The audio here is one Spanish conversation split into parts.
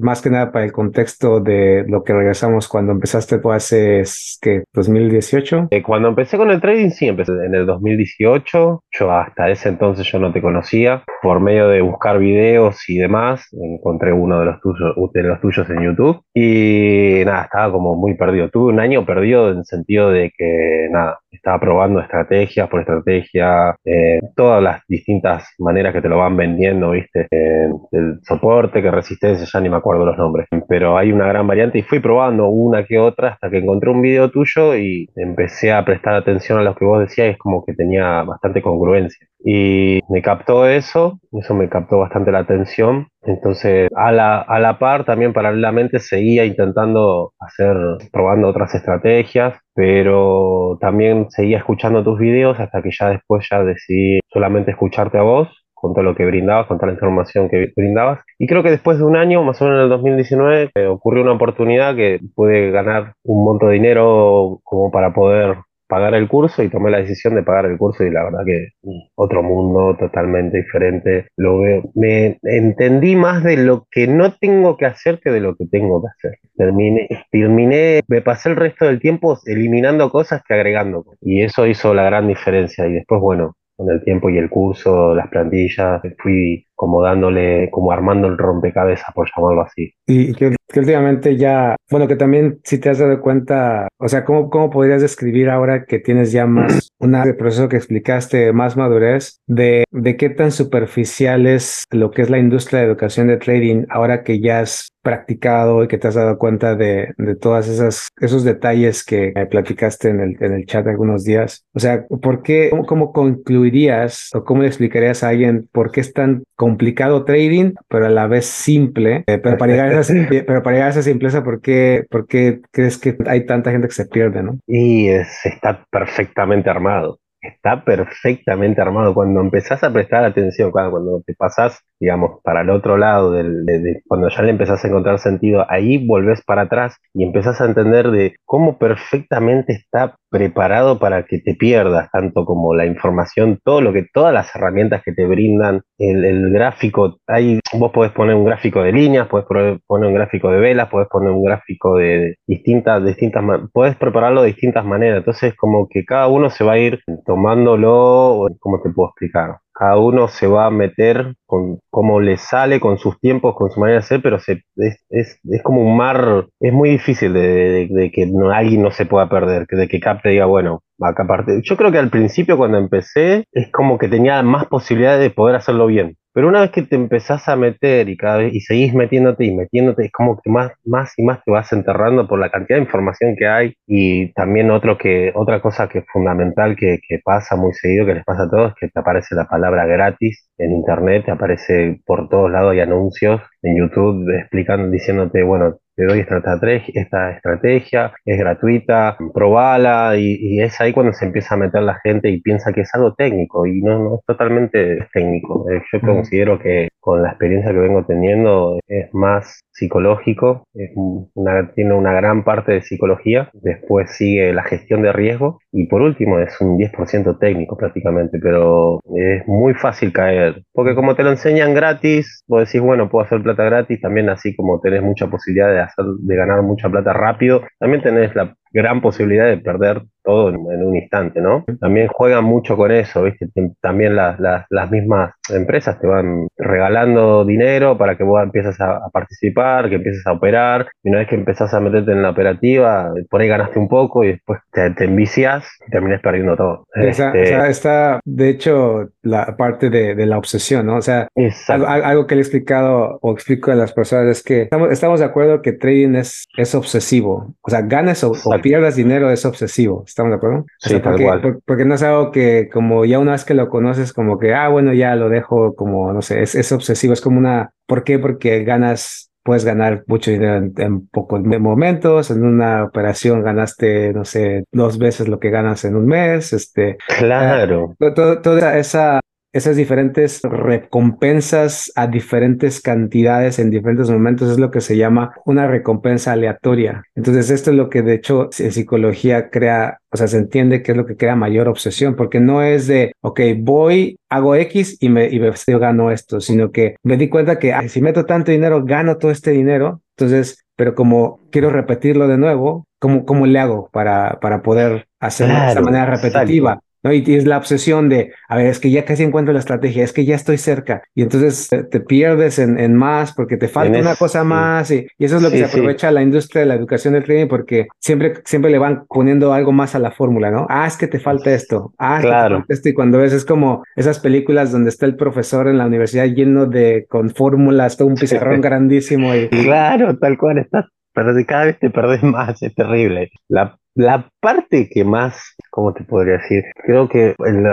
más que nada para el contexto de lo que regresamos cuando empezaste fue hace, ¿qué? 2018. Eh, cuando empecé con el trading, sí, empecé en el 2018. Yo hasta ese entonces yo no te conocía. Por medio de buscar videos y demás, encontré uno de los tuyos, de los tuyos en YouTube. Y nada, estaba como muy perdido. Tuve un año perdido en el sentido de que, nada, estaba probando estrategias por estrategia, eh, todas las distintas maneras que te lo van vendiendo, ¿viste? Eh, el soporte, que resistencia, ya ni me acuerdo los nombres, pero hay una gran variante y fui probando una que otra hasta que encontré un video tuyo y empecé a prestar atención a lo que vos decías es como que tenía bastante congruencia. Y me captó eso, eso me captó bastante la atención. Entonces, a la, a la par, también paralelamente seguía intentando hacer, probando otras estrategias, pero también seguía escuchando tus videos hasta que ya después ya decidí solamente escucharte a vos con todo lo que brindabas, con toda la información que brindabas. Y creo que después de un año, más o menos en el 2019, eh, ocurrió una oportunidad que pude ganar un monto de dinero como para poder pagar el curso y tomé la decisión de pagar el curso y la verdad que otro mundo totalmente diferente. Lo veo, me entendí más de lo que no tengo que hacer que de lo que tengo que hacer. Terminé, terminé, me pasé el resto del tiempo eliminando cosas que agregando. Y eso hizo la gran diferencia. Y después, bueno, con el tiempo y el curso, las plantillas, fui como dándole, como armando el rompecabezas, por llamarlo así. Y que, últimamente ya, bueno, que también si te has dado cuenta, o sea, ¿cómo, cómo podrías describir ahora que tienes ya más, una de proceso que explicaste, más madurez, de, de qué tan superficial es lo que es la industria de educación de trading ahora que ya has practicado y que te has dado cuenta de, de todas esas, esos detalles que platicaste en el, en el chat algunos días? O sea, ¿por qué, cómo, cómo concluirías o cómo le explicarías a alguien por qué es tan complicado trading, pero a la vez simple. Eh, pero, para llegar a esa, pero para llegar a esa simpleza, ¿por qué, ¿por qué crees que hay tanta gente que se pierde, no? Y es, está perfectamente armado está perfectamente armado. Cuando empezás a prestar atención, cuando, te pasás, digamos, para el otro lado, del, cuando ya le empezás a encontrar sentido, ahí volvés para atrás y empezás a entender de cómo perfectamente está preparado para que te pierdas, tanto como la información, todo lo que, todas las herramientas que te brindan, el, gráfico, ahí vos podés poner un gráfico de líneas, podés poner un gráfico de velas, podés poner un gráfico de distintas, distintas, podés prepararlo de distintas maneras, entonces como que cada uno se va a ir tomándolo, ¿cómo te puedo explicar? Cada uno se va a meter con cómo le sale, con sus tiempos, con su manera de ser, pero se, es, es, como un mar, es muy difícil de, que alguien no se pueda perder, de que capte diga, bueno, acá aparte. Yo creo que al principio cuando empecé es como que tenía más posibilidades de poder hacerlo bien. Pero una vez que te empezás a meter y cada vez y seguís metiéndote y metiéndote, es como que más, más y más te vas enterrando por la cantidad de información que hay. Y también otro que, otra cosa que es fundamental que, pasa muy seguido, que les pasa a todos, es que te aparece la palabra gratis en internet, te aparece por todos lados, hay anuncios en YouTube explicando, diciéndote, bueno, te doy esta estrategia, esta estrategia, es gratuita, probala y, es ahí cuando se empieza a meter la gente y piensa que es algo técnico y no, no es totalmente técnico. Eh, yo considero que con la experiencia que vengo teniendo es más psicológico, tiene una gran parte de psicología, después sigue la gestión de riesgo y por último es un 10% técnico prácticamente, pero es muy fácil caer, porque como te lo enseñan gratis, vos decís, bueno, puedo hacer plata gratis, también así como tenés mucha posibilidad de hacer, de ganar mucha plata rápido, también tenés la gran posibilidad de perder todo en, un instante, ¿no? También juegan mucho con eso, ¿viste? También las, las, mismas empresas te van regalando dinero para que vos empieces a, participar, que empieces a operar, y una vez que empezás a meterte en la operativa, por ahí ganaste un poco y después te, te envicias y terminas perdiendo todo. Esa, este... está, de hecho, la parte de, la obsesión, ¿no? O sea, algo, que le he explicado o explico a las personas es que estamos, estamos de acuerdo que trading es, es obsesivo, o sea, ganas o, o pierdas dinero es obsesivo. ¿Estamos de acuerdo? Sí, porque, porque, no es algo que como ya una vez que lo conoces, como que, ah, bueno, ya lo dejo como, no sé, es, es obsesivo, es como una, ¿por qué? Porque ganas puedes ganar mucho dinero en, pocos momentos. En una operación ganaste, no sé, dos veces lo que ganas en un mes. Este, claro. toda esa esas diferentes recompensas a diferentes cantidades en diferentes momentos es lo que se llama una recompensa aleatoria. Entonces, esto es lo que de hecho en psicología crea, o sea, se entiende que es lo que crea mayor obsesión, porque no es de, ok, voy, hago X y me, y me yo gano esto, sino que me di cuenta que si meto tanto dinero, gano todo este dinero. Entonces, pero como quiero repetirlo de nuevo, ¿cómo, cómo le hago para, para poder hacerlo de esa manera repetitiva? ¿No? Y, es la obsesión de, a ver, es que ya casi encuentro la estrategia, es que ya estoy cerca. Y entonces te, pierdes en, en, más porque te falta una cosa más. Y, eso es lo que se aprovecha la industria de la educación del trading porque siempre, siempre le van poniendo algo más a la fórmula, ¿no? Ah, es que te falta esto. Ah, claro. esto. Y cuando ves, es como esas películas donde está el profesor en la universidad lleno de, con fórmulas, todo un pizarrón grandísimo. Y, claro, tal cual, estás pero cada vez te perdés más, es terrible. La la parte que más, ¿cómo te podría decir? Creo que el,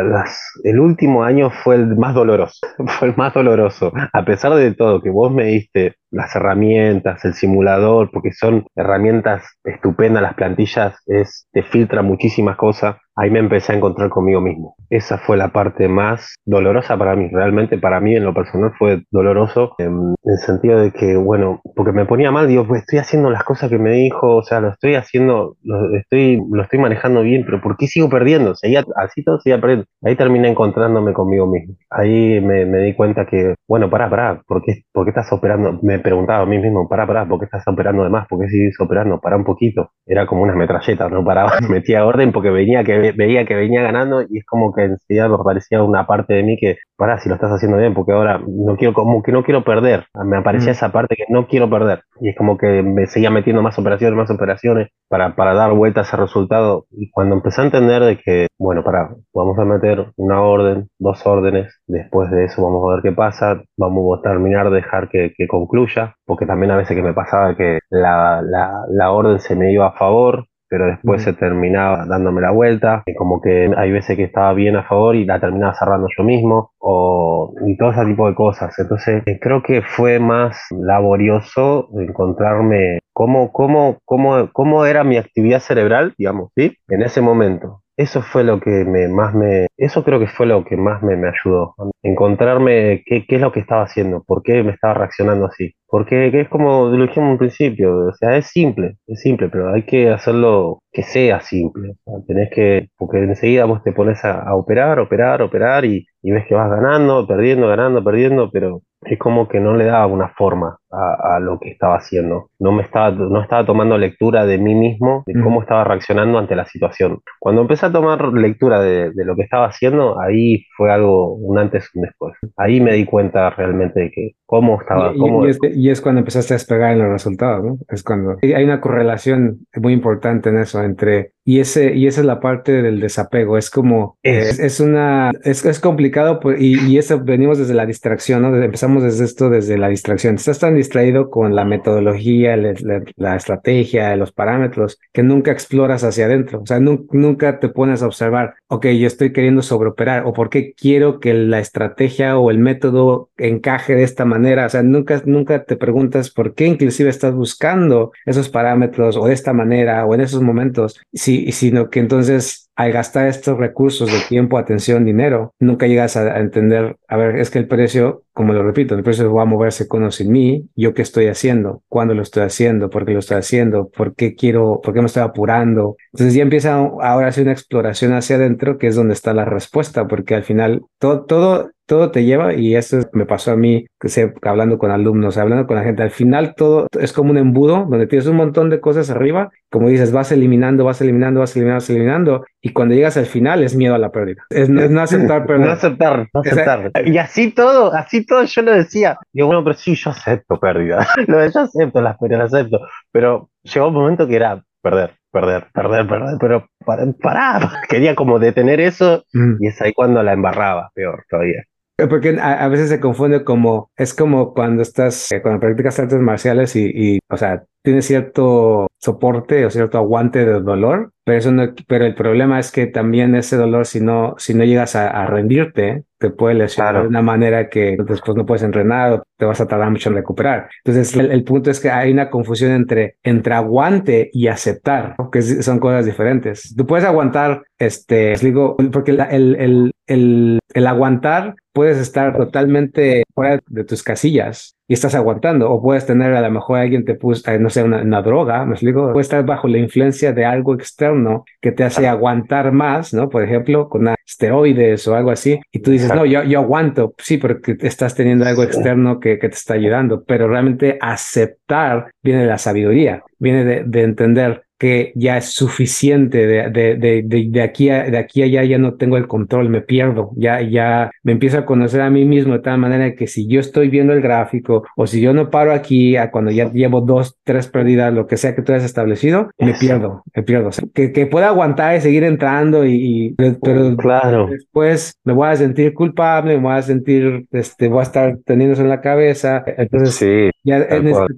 el, último año fue el más doloroso, fue el más doloroso. A pesar de todo, que vos me diste las herramientas, el simulador, porque son herramientas estupendas, las plantillas es, te filtra muchísimas cosas, ahí me empecé a encontrar conmigo mismo. Esa fue la parte más dolorosa para mí, realmente para mí en lo personal fue doloroso, en, el sentido de que, bueno, porque me ponía mal, digo, pues estoy haciendo las cosas que me dijo, o sea, lo estoy haciendo, lo estoy, lo estoy manejando bien, pero ¿por qué sigo perdiendo? Seguía, así todo seguía perdiendo. Ahí terminé encontrándome conmigo mismo. Ahí me, me di cuenta que, bueno, pará, pará, ¿por qué, ¿por qué estás operando? Me preguntaba a mí mismo, para, para, ¿por qué estás operando de más? ¿Por qué sigues operando? Para un poquito. Era como unas metralletas, no paraba, metía orden porque venía que, veía que venía ganando y es como que enseguida me aparecía una parte de mí que, para, si lo estás haciendo bien, porque ahora no quiero, como que no quiero perder. Me aparecía mm. esa parte que no quiero perder. Y es como que me seguía metiendo más operaciones, más operaciones para, para dar vuelta a ese resultado. Y cuando empecé a entender de que, bueno, para, vamos a meter una orden, dos órdenes, después de eso vamos a ver qué pasa, vamos a terminar, dejar que, que concluya porque también a veces que me pasaba que la, la, orden se me iba a favor, pero después se terminaba dándome la vuelta, y como que hay veces que estaba bien a favor y la terminaba cerrando yo mismo, o, y todo ese tipo de cosas. Entonces eh, creo que fue más laborioso encontrarme cómo, cómo, cómo, cómo era mi actividad cerebral, digamos, ¿sí? En ese momento. Eso fue lo que me, más me, eso creo que fue lo que más me, me ayudó. Encontrarme qué, qué, es lo que estaba haciendo, por qué me estaba reaccionando así. Porque es como lo dijimos en un principio, o sea, es simple, es simple, pero hay que hacerlo que sea simple. tenés que, porque enseguida vos te pones a, operar, operar, operar y, y ves que vas ganando, perdiendo, ganando, perdiendo, pero es como que no le daba una forma a, lo que estaba haciendo. No me estaba, no estaba tomando lectura de mí mismo, de cómo estaba reaccionando ante la situación. Cuando empecé a tomar lectura de, lo que estaba haciendo, ahí fue algo un antes y un después. Ahí me di cuenta realmente de que cómo estaba. Cómo... Y, es, cuando empezaste a despegar en los resultados, ¿no? Es cuando hay una correlación muy importante en eso entre y ese y esa es la parte del desapego es como es, es una es, es complicado pues, y, y, eso venimos desde la distracción no empezamos desde esto desde la distracción estás tan distraído con la metodología la, estrategia los parámetros que nunca exploras hacia adentro. O sea nunca te pones a observar ok yo estoy queriendo sobreoperar o por qué quiero que la estrategia o el método encaje de esta manera. O sea nunca nunca te preguntas por qué inclusive estás buscando esos parámetros o de esta manera o en esos momentos si sino que entonces al gastar estos recursos de tiempo, atención, dinero, nunca llegas a, entender, a ver, es que el precio, como lo repito, el precio va a moverse con o sin mí, yo qué estoy haciendo, cuándo lo estoy haciendo, por qué lo estoy haciendo, por qué quiero, por qué me estoy apurando. Entonces ya empieza ahora hacer una exploración hacia adentro, que es donde está la respuesta, porque al final todo, todo, todo te lleva, y esto me pasó a mí, que sé, hablando con alumnos, hablando con la gente, al final todo es como un embudo donde tienes un montón de cosas arriba, como dices, vas eliminando, vas eliminando, vas eliminando, vas eliminando, y cuando llegas al final es miedo a la pérdida. Es, no aceptar perder. No aceptar, no aceptar. y así todo, así todo yo lo decía. Digo, bueno, pero sí, yo acepto pérdida. lo de yo acepto las pérdidas, acepto. Pero llegó un momento que era perder, perder, perder, perder, pero para, Quería como detener eso mm. y es ahí cuando la embarraba, peor todavía. Porque a, veces se confunde como, es como cuando estás, eh, cuando practicas artes marciales y, y, o sea, tiene cierto soporte o cierto aguante de dolor, pero eso no, pero el problema es que también ese dolor, si no, si no llegas a, rendirte, te puede lesionar de una manera que después no puedes entrenar o te vas a tardar mucho en recuperar. Entonces, el, punto es que hay una confusión entre, entre aguante y aceptar, que son cosas diferentes. Tú puedes aguantar, este, digo, porque el, el, el, el aguantar puedes estar totalmente fuera de tus casillas y estás aguantando. O puedes tener a lo mejor alguien te puso, eh, no sé, una, droga, me explico. Puedes estar bajo la influencia de algo externo que te hace aguantar más, ¿no? Por ejemplo, con esteroides o algo así. Y tú dices, no, yo, yo aguanto. Sí, porque estás teniendo algo externo que, que te está ayudando. Pero realmente aceptar viene de la sabiduría, viene de, de entender que ya es suficiente de, de, de, de, aquí a, de aquí allá ya no tengo el control, me pierdo, ya, ya me empiezo a conocer a mí mismo de tal manera que si yo estoy viendo el gráfico o si yo no paro aquí a cuando ya llevo dos, tres pérdidas, lo que sea que tú hayas establecido, me pierdo, me pierdo. que, que pueda aguantar y seguir entrando y, pero claro. después me voy a sentir culpable, me voy a sentir, este, voy a estar teniendo en la cabeza. Entonces, sí, ya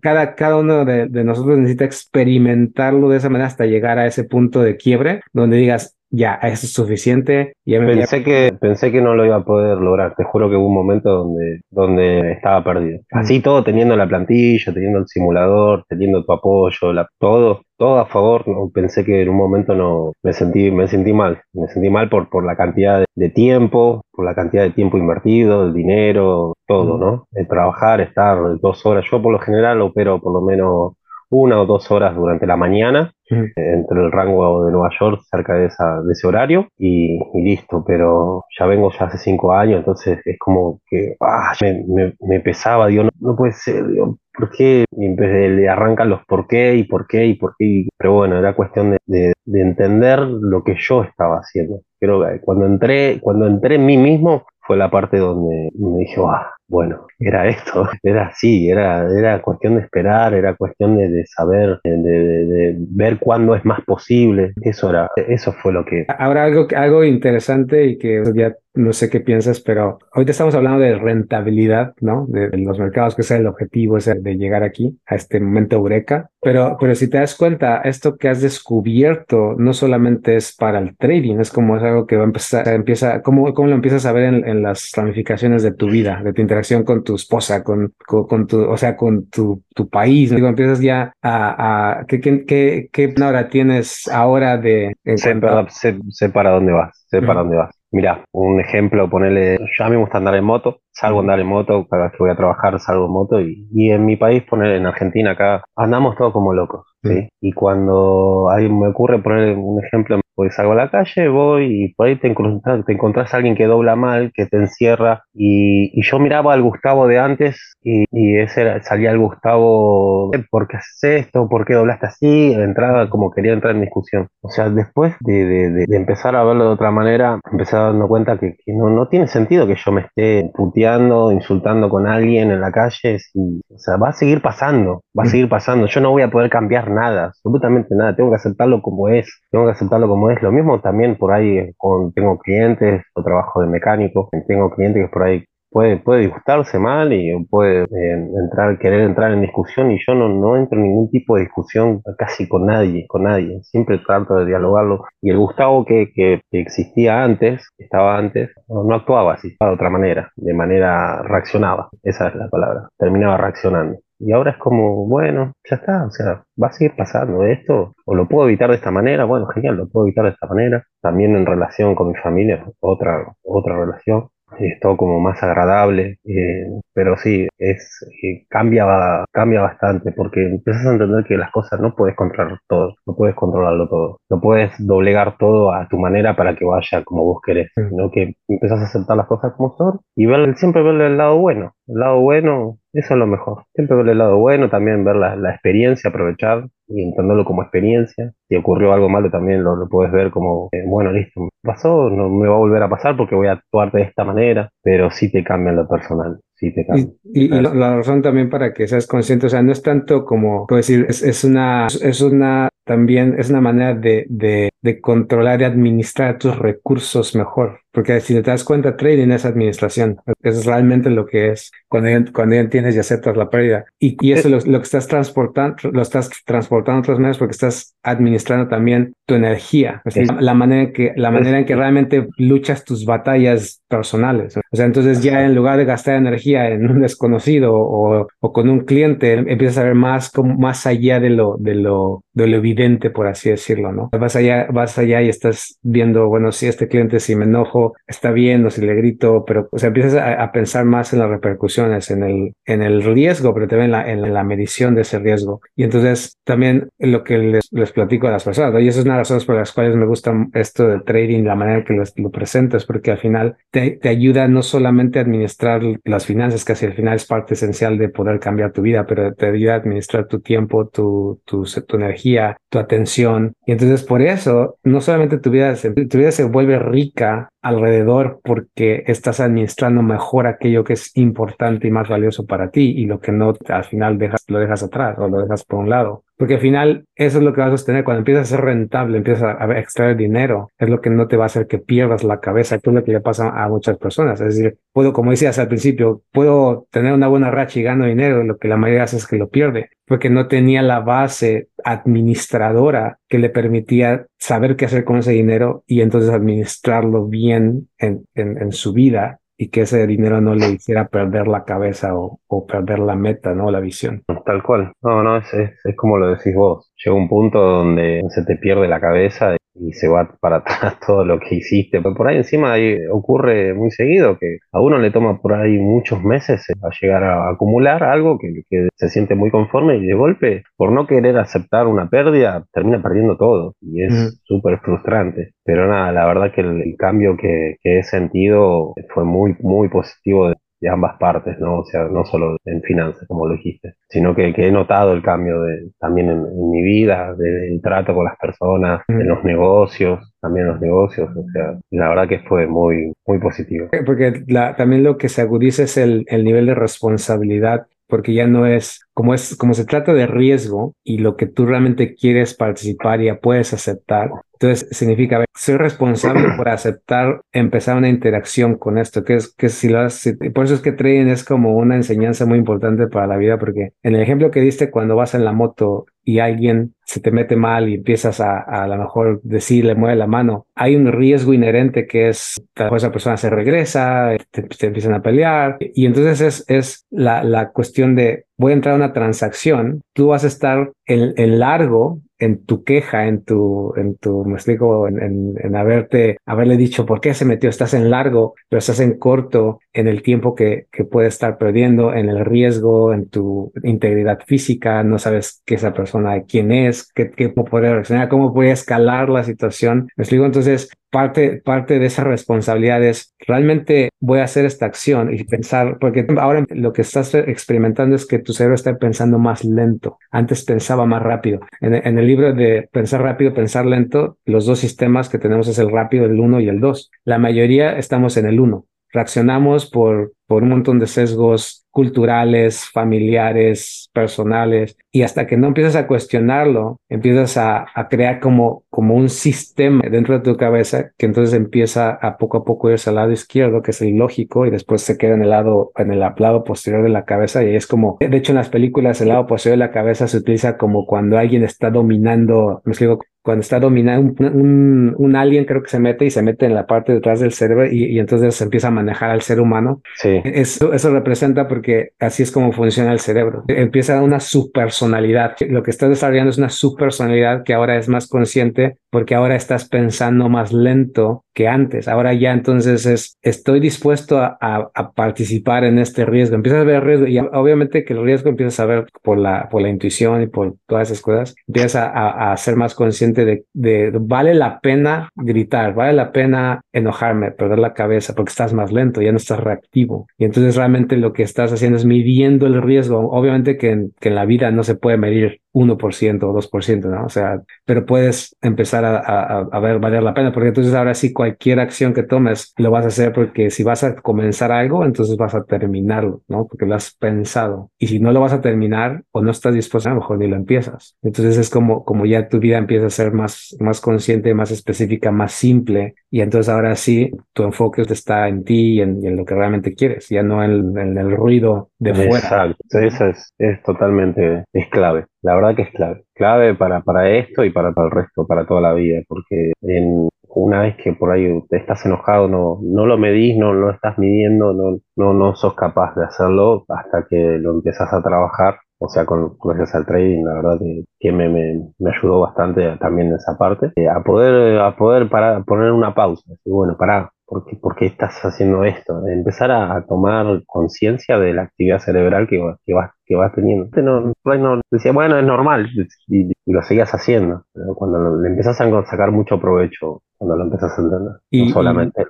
cada, cada uno de, de nosotros necesita experimentarlo de esa manera hasta llegar a ese punto de quiebre donde digas, ya, eso es suficiente. pensé, que, pensé que no lo iba a poder lograr. Te juro que hubo un momento donde, donde estaba perdido. Así todo, teniendo la plantilla, teniendo el simulador, teniendo tu apoyo, la, todo, todo a favor. No, pensé que en un momento no me sentí, me sentí mal. Me sentí mal por, por la cantidad de, tiempo, por la cantidad de tiempo invertido, el dinero, todo. ¿no? El trabajar, estar dos horas. Yo por lo general opero por lo menos una o dos horas durante la mañana, entre el rango de Nueva York, cerca de, esa, de ese horario, y, listo, pero ya vengo ya hace cinco años, entonces es como que ah, me, me, pesaba, digo, no, puede ser, digo, ¿por qué? Y le arrancan los por qué y por qué y por qué, pero bueno, era cuestión de, de, entender lo que yo estaba haciendo. Creo que cuando entré, cuando entré en mí mismo, fue la parte donde me dije, ah, bueno, era esto, era así, era, era cuestión de esperar, era cuestión de, saber, de, de, ver cuándo es más posible. Eso era, eso fue lo que. Ahora algo, algo interesante y que ya no sé qué piensas, pero ahorita estamos hablando de rentabilidad, ¿no? De, los mercados, que es el objetivo, es de llegar aquí, a este momento eureka. Pero, pero si te das cuenta, esto que has descubierto no solamente es para el trading, es como es algo que va a empezar, empieza, ¿cómo, cómo lo empiezas a ver en, en las ramificaciones de tu vida, de tu interacción con tu esposa, con, con, tu, o sea, con tu, tu país? Digo, empiezas ya a, a ¿qué, qué, qué, qué hora tienes ahora de... sé, para, sé, para dónde vas, sé para dónde vas. Mira, un ejemplo, ponerle, yo a mí me gusta andar en moto, salgo a andar en moto, cada vez que voy a trabajar salgo en moto y, y en mi país, poner en Argentina acá, andamos todos como locos, ¿sí? Y cuando ahí me ocurre poner un ejemplo, pues salgo a la calle, voy y por ahí te encontrás, te encontrás a alguien que dobla mal, que te encierra. Y, y yo miraba al Gustavo de antes y, y ese salía el Gustavo, ¿por qué haces esto? ¿Por qué doblaste así? Entraba como quería entrar en discusión. O sea, después de, de, de, empezar a verlo de otra manera, empecé darme cuenta que, que, no, no tiene sentido que yo me esté puteando, insultando con alguien en la calle. o sea, va a seguir pasando, va a mm. seguir pasando. Yo no voy a poder cambiar nada, absolutamente nada. Tengo que aceptarlo como es, tengo que aceptarlo como es lo mismo también por ahí con, tengo clientes o trabajo de mecánico, tengo clientes que por ahí puede, puede disgustarse mal y puede eh, entrar, querer entrar en discusión y yo no, no entro en ningún tipo de discusión casi con nadie, con nadie. Siempre trato de dialogarlo. Y el Gustavo que, que, existía antes, estaba antes, no, actuaba así, de otra manera, de manera reaccionaba. Esa es la palabra. Terminaba reaccionando. Y ahora es como, bueno, ya está, o sea, va a seguir pasando esto, o lo puedo evitar de esta manera, bueno, genial, lo puedo evitar de esta manera. También en relación con mi familia, otra, otra relación es todo como más agradable, eh, pero sí, es eh, cambia, cambia bastante porque empiezas a entender que las cosas no puedes controlar todo, no puedes controlarlo todo, no puedes doblegar todo a tu manera para que vaya como vos querés, sino que empiezas a aceptar las cosas como son y ver, siempre verle el lado bueno, el lado bueno, eso es lo mejor, siempre verle el lado bueno, también ver la, la experiencia, aprovechar y entenderlo como experiencia. Si ocurrió algo malo, también lo, lo puedes ver como, eh, bueno, listo, pasó, no me va a volver a pasar porque voy a actuar de esta manera, pero sí te cambia lo personal. Sí te cambia. Y, la razón también para que seas consciente, o sea, no es tanto como, puedo decir, es, es una, es una, también es una manera de, de, de controlar y administrar tus recursos mejor porque si te das cuenta, trading es administración. Eso es realmente lo que es cuando ya, cuando ya entiendes y aceptas la pérdida. Y, y eso lo, lo, que estás transportando, lo estás transportando a otras maneras porque estás administrando también tu energía, la manera en que, la manera en que realmente luchas tus batallas personales. O sea, entonces ya en lugar de gastar energía en un desconocido o, o con un cliente, empiezas a ver más, como, más allá de lo, de lo, de lo evidente, por así decirlo, ¿no? Vas allá, vas allá y estás viendo, bueno, si este cliente, si me enojo, está bien, o si le grito, pero, o sea, empiezas a, pensar más en las repercusiones, en el, en el riesgo, pero también en la, en la medición de ese riesgo. Y entonces también lo que les, platico a las personas, y eso es una de las razones por las cuales me gusta esto del trading, la manera que lo, lo presento, es porque al final te, ayuda no solamente a administrar las finanzas, que el final es parte esencial de poder cambiar tu vida, pero te ayuda a administrar tu tiempo, tu, tu, tu energía, tu atención. Y entonces por eso, no solamente tu vida, tu vida se vuelve rica alrededor porque estás administrando mejor aquello que es importante y más valioso para ti y lo que no al final dejas, lo dejas atrás o lo dejas por un lado. Porque al final eso es lo que vas a sostener. Cuando empiezas a ser rentable, empiezas a extraer dinero, es lo que no te va a hacer que pierdas la cabeza, que es lo que le pasa a muchas personas. Es decir, puedo, como decías al principio, puedo tener una buena racha y gano dinero, lo que la mayoría hace es que lo pierde, porque no tenía la base administradora que le permitía saber qué hacer con ese dinero y entonces administrarlo bien en, en, en su vida y que ese dinero no le hiciera perder la cabeza o, o, perder la meta, ¿no? La visión. Tal cual. No, no, es, es, es, como lo decís vos. Llega un punto donde se te pierde la cabeza y se va para atrás todo lo que hiciste. Pero por ahí encima ahí ocurre muy seguido que a uno le toma por ahí muchos meses a llegar a acumular algo que, que se siente muy conforme y de golpe, por no querer aceptar una pérdida, termina perdiendo todo y es súper mm. frustrante. Pero nada, la verdad que el, el cambio que, que, he sentido fue muy, muy positivo de, de ambas partes, ¿no? O sea, no solo en finanzas, como lo dijiste, sino que, que he notado el cambio de, también en, en mi vida, del trato con las personas, mm. en los negocios, también los negocios, o sea, la verdad que fue muy, muy positivo. Porque la, también lo que se agudiza es el, el nivel de responsabilidad porque ya no es como es como se trata de riesgo y lo que tú realmente quieres participar y ya puedes aceptar. Entonces significa soy responsable por aceptar empezar una interacción con esto, que es que si lo haces, por eso es que trading es como una enseñanza muy importante para la vida, porque en el ejemplo que diste cuando vas en la moto y alguien se te mete mal y empiezas a, a, lo mejor decirle, mueve la mano, hay un riesgo inherente que es, esa persona se regresa, te, te empiezan a pelear y entonces es, es la, la cuestión de voy a entrar a una transacción, tú vas a estar en, en largo en tu queja, en tu, en tu, me explico, en, en, haberte, haberle dicho por qué se metió, estás en largo, pero estás en corto en el tiempo que, que puede estar perdiendo, en el riesgo, en tu integridad física, no sabes qué esa persona, quién es, qué, qué cómo puede reaccionar, cómo puede escalar la situación. Me explico, entonces, parte, parte de esa responsabilidad es realmente voy a hacer esta acción y pensar, porque ahora lo que estás experimentando es que tu cerebro está pensando más lento. Antes pensaba más rápido. En, en el libro de Pensar rápido, pensar lento, los dos sistemas que tenemos es el rápido, el 1 y el 2. La mayoría estamos en el 1. Reaccionamos por, por un montón de sesgos culturales, familiares, personales, y hasta que no empiezas a cuestionarlo, empiezas a, a, crear como, como un sistema dentro de tu cabeza que entonces empieza a poco a poco irse al lado izquierdo, que es el lógico, y después se queda en el lado, en el lado posterior de la cabeza, y es como, de hecho en las películas el lado posterior de la cabeza se utiliza como cuando alguien está dominando, me explico, cuando está dominando un, un, un, alien creo que se mete y se mete en la parte detrás del cerebro y, y entonces se empieza a manejar al ser humano. Sí. Eso, eso representa porque así es como funciona el cerebro. Empieza una subpersonalidad. Lo que estás desarrollando es una subpersonalidad que ahora es más consciente porque ahora estás pensando más lento que antes. Ahora ya entonces es, estoy dispuesto a, participar en este riesgo. Empiezas a ver riesgo y obviamente que el riesgo empiezas a ver por la, por la intuición y por todas esas cosas. Empiezas a, ser más consciente de, de, vale la pena gritar, vale la pena enojarme, perder la cabeza porque estás más lento, ya no estás reactivo. Y entonces realmente lo que estás haciendo es midiendo el riesgo. Obviamente que que en la vida no se puede medir 1% o 2%, ¿no? O sea, pero puedes empezar a, a, a, ver valer la pena, porque entonces ahora sí cualquier acción que tomes lo vas a hacer porque si vas a comenzar algo, entonces vas a terminarlo, ¿no? Porque lo has pensado. Y si no lo vas a terminar o no estás dispuesto, a lo mejor ni lo empiezas. Entonces es como, como ya tu vida empieza a ser más, más consciente, más específica, más simple. Y entonces ahora sí, tu enfoque está en ti y en, lo que realmente quieres, ya no en, en el ruido de fuera. Exacto, eso es, es totalmente, es clave. La verdad que es clave. Clave para, para esto y para, para el resto, para toda la vida, porque en, una vez que por ahí te estás enojado, no, no lo medís, no lo estás midiendo, no, no, no sos capaz de hacerlo hasta que lo empiezas a trabajar. O sea, con, gracias al trading, la verdad que, que me, me, me, ayudó bastante también en esa parte, eh, a poder, a poder poner una pausa. Y bueno, pará, ¿por qué, ¿por qué, estás haciendo esto? Empezar a, a tomar conciencia de la actividad cerebral que, que, vas, que vas teniendo. No, no, decía, bueno, es normal, y, y lo seguías haciendo. Pero cuando le empezás a sacar mucho provecho cuando lo empiezas a entender. Y, no solamente.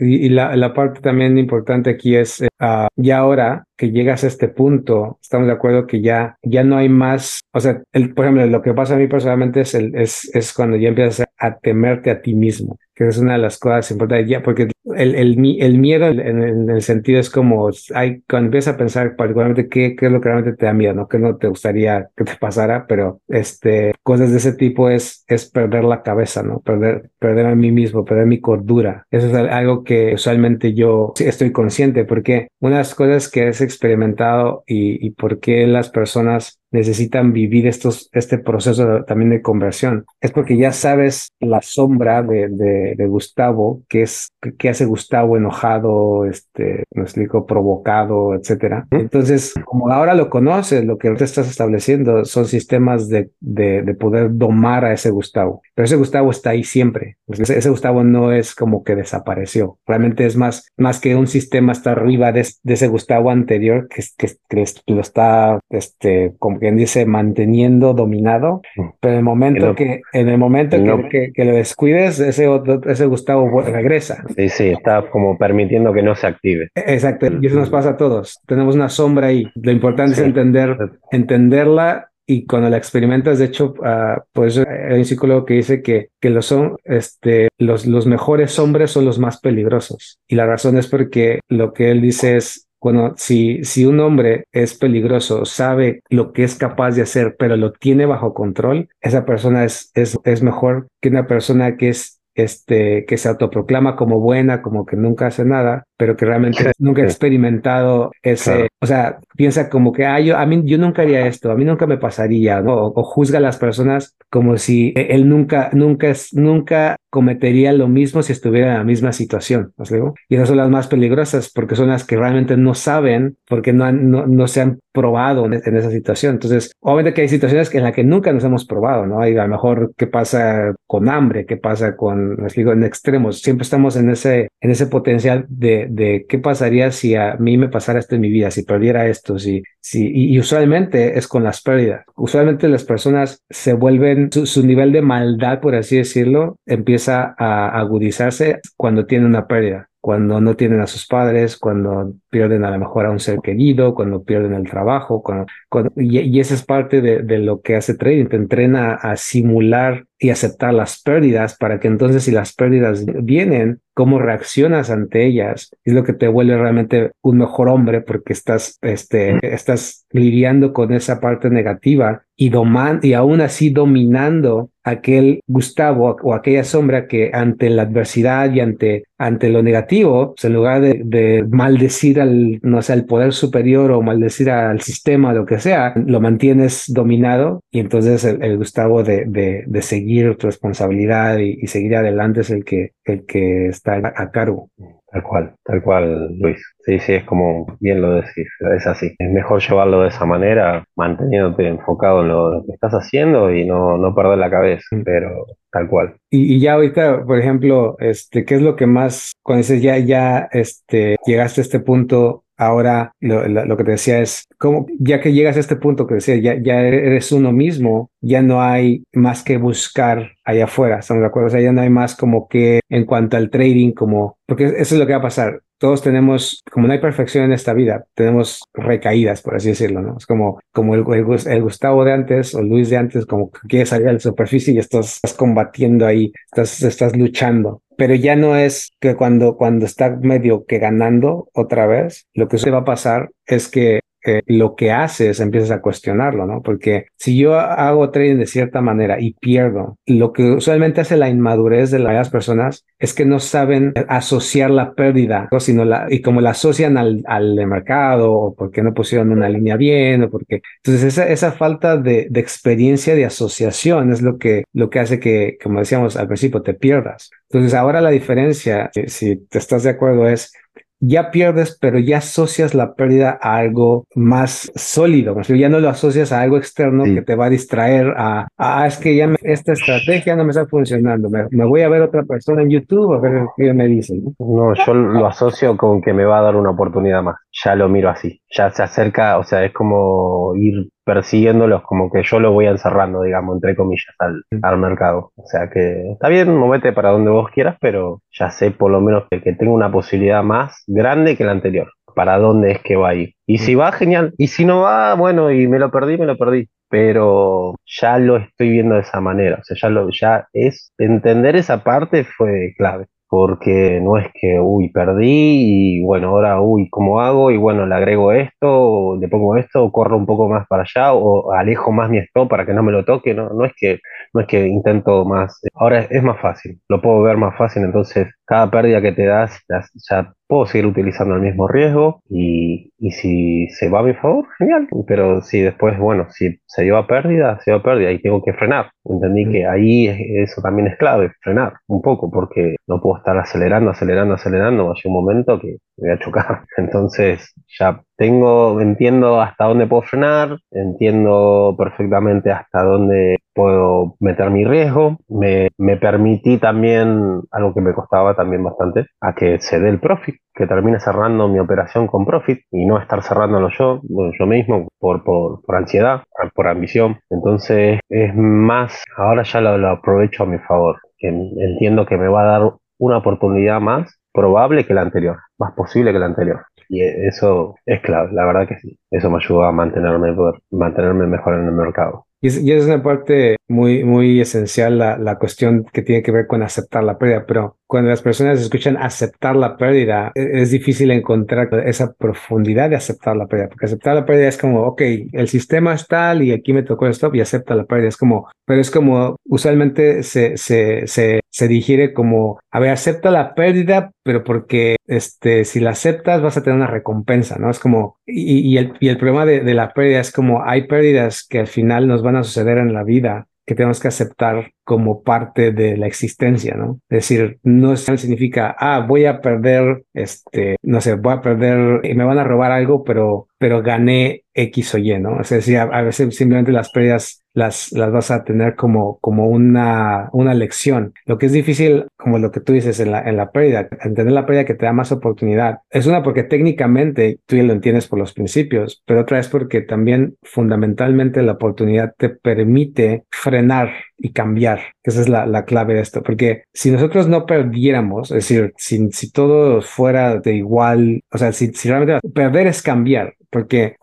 Y, y la, la, parte también importante aquí es, uh, ya ahora que llegas a este punto, estamos de acuerdo que ya, ya no hay más, o sea, el, por ejemplo, lo que pasa a mí personalmente es, el, es, es cuando ya empiezas a temerte a ti mismo, que es una de las cosas importantes, ya, porque el, el, el miedo en, en, el sentido es como, hay, cuando empiezas a pensar particularmente qué, qué es lo que realmente te da miedo, ¿no? Que no te gustaría que te pasara, pero este, cosas de ese tipo es, es perder la cabeza, ¿no? Perder, perder a mí mismo, perder mi cordura. Eso es algo que usualmente yo estoy consciente, porque una de las cosas que es experimentado y, y por qué las personas necesitan vivir estos, este proceso de, también de conversión. Es porque ya sabes la sombra de, de, de Gustavo, que es que hace Gustavo enojado, este, me explico, provocado, etcétera. Entonces, como ahora lo conoces, lo que ahorita estás estableciendo son sistemas de, de, de, poder domar a ese Gustavo. Pero ese Gustavo está ahí siempre. Ese, ese, Gustavo no es como que desapareció. Realmente es más, más que un sistema está arriba de, de ese Gustavo anterior que, que, que lo está, este, como quien dice, manteniendo dominado, pero en el momento que, en el momento que, que, que, lo descuides, ese, otro, ese Gustavo regresa. Sí, sí, está como permitiendo que no se active. Exacto, y eso nos pasa a todos. Tenemos una sombra ahí. Lo importante sí. es entender, entenderla y cuando la experimentas, de hecho, uh, pues hay un psicólogo que dice que, que los, son, este, los, los mejores hombres son los más peligrosos. Y la razón es porque lo que él dice es, bueno, si, si un hombre es peligroso, sabe lo que es capaz de hacer, pero lo tiene bajo control, esa persona es, es, es mejor que una persona que es este, que se autoproclama como buena, como que nunca hace nada, pero que realmente nunca ha experimentado ese, claro. o sea, piensa como que, ah, yo, a mí, yo nunca haría esto, a mí nunca me pasaría, ¿no? O, o juzga a las personas como si él nunca, nunca, nunca cometería lo mismo si estuviera en la misma situación, ¿os digo? Y esas son las más peligrosas porque son las que realmente no saben, porque no, no, no se han probado en, en, esa situación. Entonces, obviamente que hay situaciones en las que nunca nos hemos probado, ¿no? Y a lo mejor qué pasa con hambre, qué pasa con, les digo, en extremos. Siempre estamos en ese, en ese potencial de, de qué pasaría si a mí me pasara esto en mi vida, si perdiera esto, si, si, y, usualmente es con las pérdidas. Usualmente las personas se vuelven, su, nivel de maldad, por así decirlo, empieza a agudizarse cuando tiene una pérdida, cuando no tienen a sus padres, cuando pierden a lo mejor a un ser querido, cuando pierden el trabajo, cuando, cuando, y, y, esa es parte de, de, lo que hace trading, te entrena a simular y aceptar las pérdidas para que entonces si las pérdidas vienen, cómo reaccionas ante ellas es lo que te vuelve realmente un mejor hombre porque estás, este, estás lidiando con esa parte negativa y, doman, y aún así dominando aquel Gustavo o aquella sombra que ante la adversidad y ante, ante lo negativo, pues en lugar de, de maldecir al, no sé, al poder superior o maldecir al sistema, lo que sea, lo mantienes dominado y entonces el, el Gustavo de, de, de, seguir tu responsabilidad y, y, seguir adelante es el que, el que está a cargo. Tal cual, tal cual, Luis. Sí, sí, es como bien lo decís, es así. Es mejor llevarlo de esa manera, manteniéndote enfocado en lo, lo que estás haciendo y no, no perder la cabeza, pero tal cual. Y, y, ya ahorita, por ejemplo, este, ¿qué es lo que más, cuando dices ya, ya, este, llegaste a este punto, ahora lo, que te decía es, como ya que llegas a este punto que decía, ya, ya eres uno mismo, ya no hay más que buscar allá afuera, ¿estamos de acuerdo? O sea, ya no hay más como que en cuanto al trading, como, porque eso es lo que va a pasar todos tenemos, como no hay perfección en esta vida, tenemos recaídas, por así decirlo, ¿no? Es como, como el, Gustavo de antes o Luis de antes, como que quiere salir a la superficie y estás, estás combatiendo ahí, estás, estás luchando pero ya no es que cuando, cuando está medio que ganando otra vez, lo que se va a pasar es que lo que haces empiezas a cuestionarlo, ¿no? Porque si yo hago trading de cierta manera y pierdo, lo que usualmente hace la inmadurez de las personas es que no saben asociar la pérdida, sino la, y como la asocian al, al mercado, o porque no pusieron una línea bien, o porque. Entonces, esa, esa falta de, de experiencia de asociación es lo que, lo que hace que, como decíamos al principio, te pierdas. Entonces, ahora la diferencia, si te estás de acuerdo, es ya pierdes, pero ya asocias la pérdida a algo más sólido. Ya no lo asocias a algo externo que te va a distraer a, ah, es que ya esta estrategia no me está funcionando. Me, voy a ver otra persona en YouTube a ver qué me dicen. ¿no? yo lo asocio con que me va a dar una oportunidad más. Ya lo miro así. Ya se acerca, o sea, es como ir persiguiéndolos como que yo lo voy encerrando, digamos, entre comillas, al, al mercado. O sea que está bien, movete para donde vos quieras, pero ya sé por lo menos que, que tengo una posibilidad más grande que la anterior. Para dónde es que va a ir. Y si va, genial. Y si no va, bueno, y me lo perdí, me lo perdí. Pero ya lo estoy viendo de esa manera. O sea, ya lo, ya es, entender esa parte fue clave porque no es que, uy, perdí y bueno, ahora, uy, ¿cómo hago? Y bueno, le agrego esto, le pongo esto, corro un poco más para allá, o alejo más mi stop para que no me lo toque, no, no es que, no es que intento más, ahora es, más fácil, lo puedo ver más fácil, entonces cada pérdida que te das, ya puedo seguir utilizando el mismo riesgo y, y, si se va a mi favor, genial. Pero si después, bueno, si se lleva pérdida, se lleva pérdida y tengo que frenar. Entendí que ahí eso también es clave, frenar un poco, porque no puedo estar acelerando, acelerando, acelerando. Va a un momento que me voy a chocar. Entonces ya tengo, entiendo hasta dónde puedo frenar, entiendo perfectamente hasta dónde puedo meter mi riesgo. Me, me permití también, algo que me costaba también bastante, a que se dé el profit, que termine cerrando mi operación con profit y no estar cerrándolo yo, yo mismo, por, por, por ansiedad, por ambición. Entonces es más, ahora ya lo, lo aprovecho a mi favor, que entiendo que me va a dar una oportunidad más probable que la anterior, más posible que la anterior. Y eso es clave, la verdad que sí. Eso me ayuda a mantenerme, mantenerme mejor en el mercado. Y es, es una parte muy, muy esencial la, la, cuestión que tiene que ver con aceptar la pérdida, pero cuando las personas escuchan aceptar la pérdida, e, es, difícil encontrar esa profundidad de aceptar la pérdida, porque aceptar la pérdida es como, ok, el sistema es tal y aquí me tocó el stop y acepta la pérdida. Es como, pero es como, usualmente se, se, se, se digiere como, a ver, acepta la pérdida, pero porque este, si la aceptas vas a tener una recompensa, ¿no? Es como, y, y el, y el problema de, de la pérdida es como, hay pérdidas que al final nos van a suceder en la vida que tenemos que aceptar como parte de la existencia, ¿no? Es decir, no significa, ah, voy a perder, este, no sé, voy a perder me van a robar algo, pero, pero gané X o Y, ¿no? Es decir, a, veces simplemente las pérdidas las, las vas a tener como, como una, una lección. Lo que es difícil, como lo que tú dices en la, en la pérdida, entender la pérdida que te da más oportunidad. Es una porque técnicamente tú ya lo entiendes por los principios, pero otra es porque también fundamentalmente la oportunidad te permite frenar y cambiar. Esa es la, la, clave de esto, porque si nosotros no perdiéramos, es decir, si, si todo fuera de igual, o sea, si, si realmente perder es cambiar, porque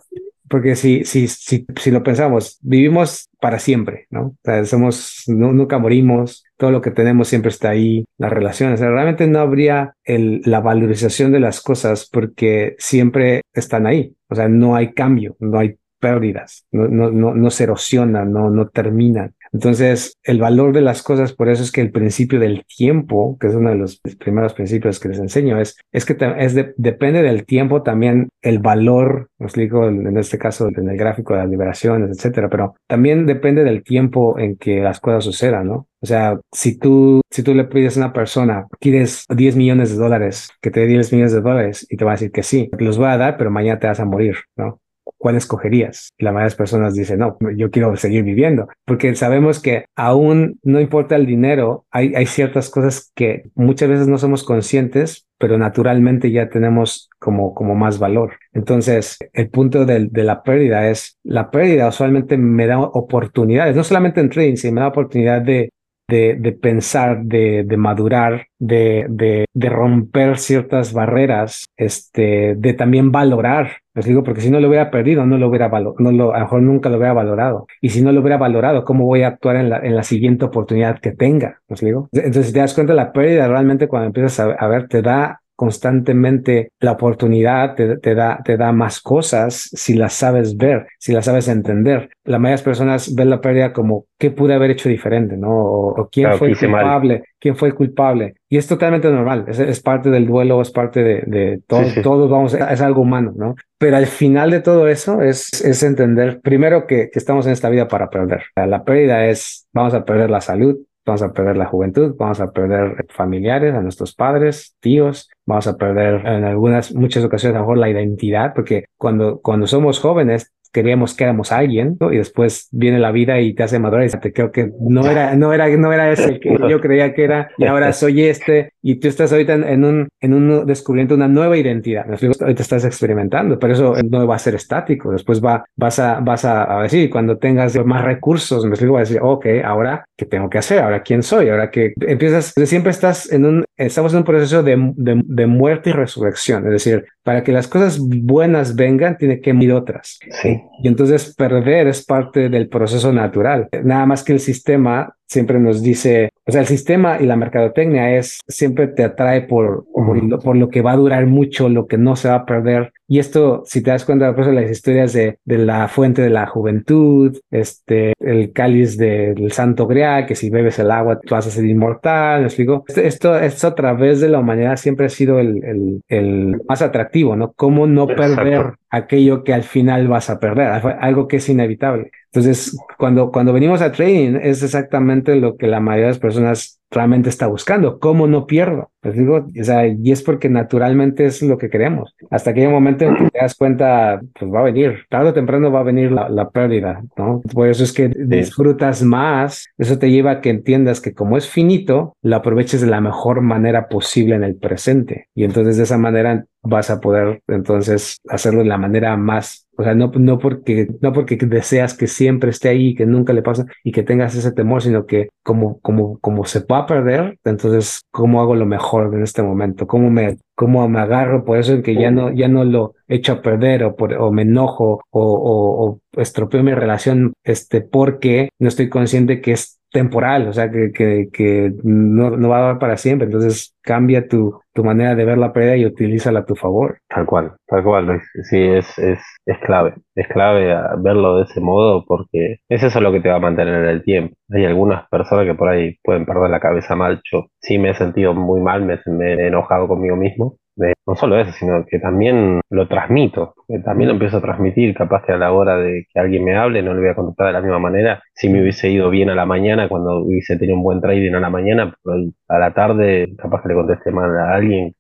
porque si, si, si, si lo pensamos, vivimos para siempre, ¿no? Somos, nunca morimos, todo lo que tenemos siempre está ahí, las relaciones. realmente no habría el, la valorización de las cosas porque siempre están ahí. O sea, no hay cambio, no hay pérdidas, no, no, no, no se erosionan, no, no terminan. Entonces, el valor de las cosas, por eso es que el principio del tiempo, que es uno de los primeros principios que les enseño, es, es que es depende del tiempo también el valor, os explico en este caso en el gráfico de las liberaciones, etcétera, pero también depende del tiempo en que las cosas sucedan, ¿no? O sea, si tú, si tú le pides a una persona, quieres 10 millones de dólares, que te dé 10 millones de dólares y te va a decir que sí, los voy a dar, pero mañana te vas a morir, ¿no? ¿Cuál escogerías? La mayoría de las personas dicen, no, yo quiero seguir viviendo, porque sabemos que aún no importa el dinero, hay, ciertas cosas que muchas veces no somos conscientes, pero naturalmente ya tenemos como, como más valor. Entonces, el punto de, la pérdida es, la pérdida usualmente me da oportunidades, no solamente en trading, sino me da oportunidad de, de, de pensar, de, de madurar, de, de, romper ciertas barreras, este, de también valorar. Les digo, porque si no lo hubiera perdido, no lo hubiera valorado, no lo, a lo mejor nunca lo hubiera valorado. Y si no lo hubiera valorado, ¿cómo voy a actuar en la, en la siguiente oportunidad que tenga? Les digo. Entonces, te das cuenta, la pérdida realmente cuando empiezas a, a ver, te da constantemente la oportunidad, te, da, te da más cosas si las sabes ver, si las sabes entender. La mayoría de las personas ven la pérdida como qué pude haber hecho diferente, ¿no? O, quién fue el culpable, quién fue el culpable. Y es totalmente normal, es, parte del duelo, es parte de, de todo, todos vamos, es algo humano, ¿no? Pero al final de todo eso es, es entender, primero, que, que estamos en esta vida para perder. La pérdida es, vamos a perder la salud, vamos a perder la juventud, vamos a perder familiares, a nuestros padres, tíos, vamos a perder en algunas, muchas ocasiones a lo mejor la identidad, porque cuando, cuando somos jóvenes queríamos que éramos alguien y después viene la vida y te hace madurar y te creo que no era, no era, no era ese que yo creía que era y ahora soy este y tú estás ahorita en, un, en un descubriendo una nueva identidad. Ahorita estás experimentando, pero eso no va a ser estático. Después va, vas a, vas a, decir, cuando tengas más recursos, me explico, vas a decir, ok, ahora qué tengo que hacer, ahora quién soy, ahora que empiezas, siempre estás en un, estamos en un proceso de, de, de muerte y resurrección. Es decir, para que las cosas buenas vengan, tiene que ir otras. Sí. Y entonces perder es parte del proceso natural. Nada más que el sistema siempre nos dice, o sea, el sistema y la mercadotecnia es, siempre te atrae por, por, lo, que va a durar mucho, lo que no se va a perder. Y esto, si te das cuenta, por las historias de, de la fuente de la juventud, este, el cáliz del santo grial, que si bebes el agua tú vas a ser inmortal, ¿me explico? Esto, esto, a través de la humanidad siempre ha sido el, el, el más atractivo, ¿no? Cómo no perder aquello que al final vas a perder, algo que es inevitable. Entonces, cuando, cuando venimos a trading, es exactamente lo que la mayoría de las personas realmente está buscando. ¿Cómo no pierdo? Pues digo, o sea, y es porque naturalmente es lo que queremos. Hasta que hay un momento en que te das cuenta, pues va a venir, tarde o temprano va a venir la, pérdida, ¿no? Por eso es que disfrutas más, eso te lleva a que entiendas que como es finito, lo aproveches de la mejor manera posible en el presente. Y entonces de esa manera vas a poder entonces hacerlo de la manera más o sea, no, no, porque, no porque deseas que siempre esté ahí, que nunca le pase y que tengas ese temor, sino que como, como, como se va a perder, entonces, ¿cómo hago lo mejor en este momento? ¿Cómo me, cómo me agarro por eso que ya no, ya no lo echo a perder o, por, o me enojo o, o, o estropeo mi relación este, porque no estoy consciente que es temporal, o sea, que, que, que no, no, va a dar para siempre. Entonces cambia tu, tu manera de ver la pérdida y utilízala a tu favor. Tal cual, tal cual. Sí, es, es, es clave. Es clave verlo de ese modo porque es eso lo que te va a mantener en el tiempo. Hay algunas personas que por ahí pueden perder la cabeza mal. Yo sí me he sentido muy mal, me he enojado conmigo mismo no solo eso, sino que también lo transmito, que también lo empiezo a transmitir, capaz que a la hora de que alguien me hable no le voy a contestar de la misma manera. Si me hubiese ido bien a la mañana, cuando hubiese tenido un buen trading a la mañana, a la tarde capaz que le conteste mal a alguien,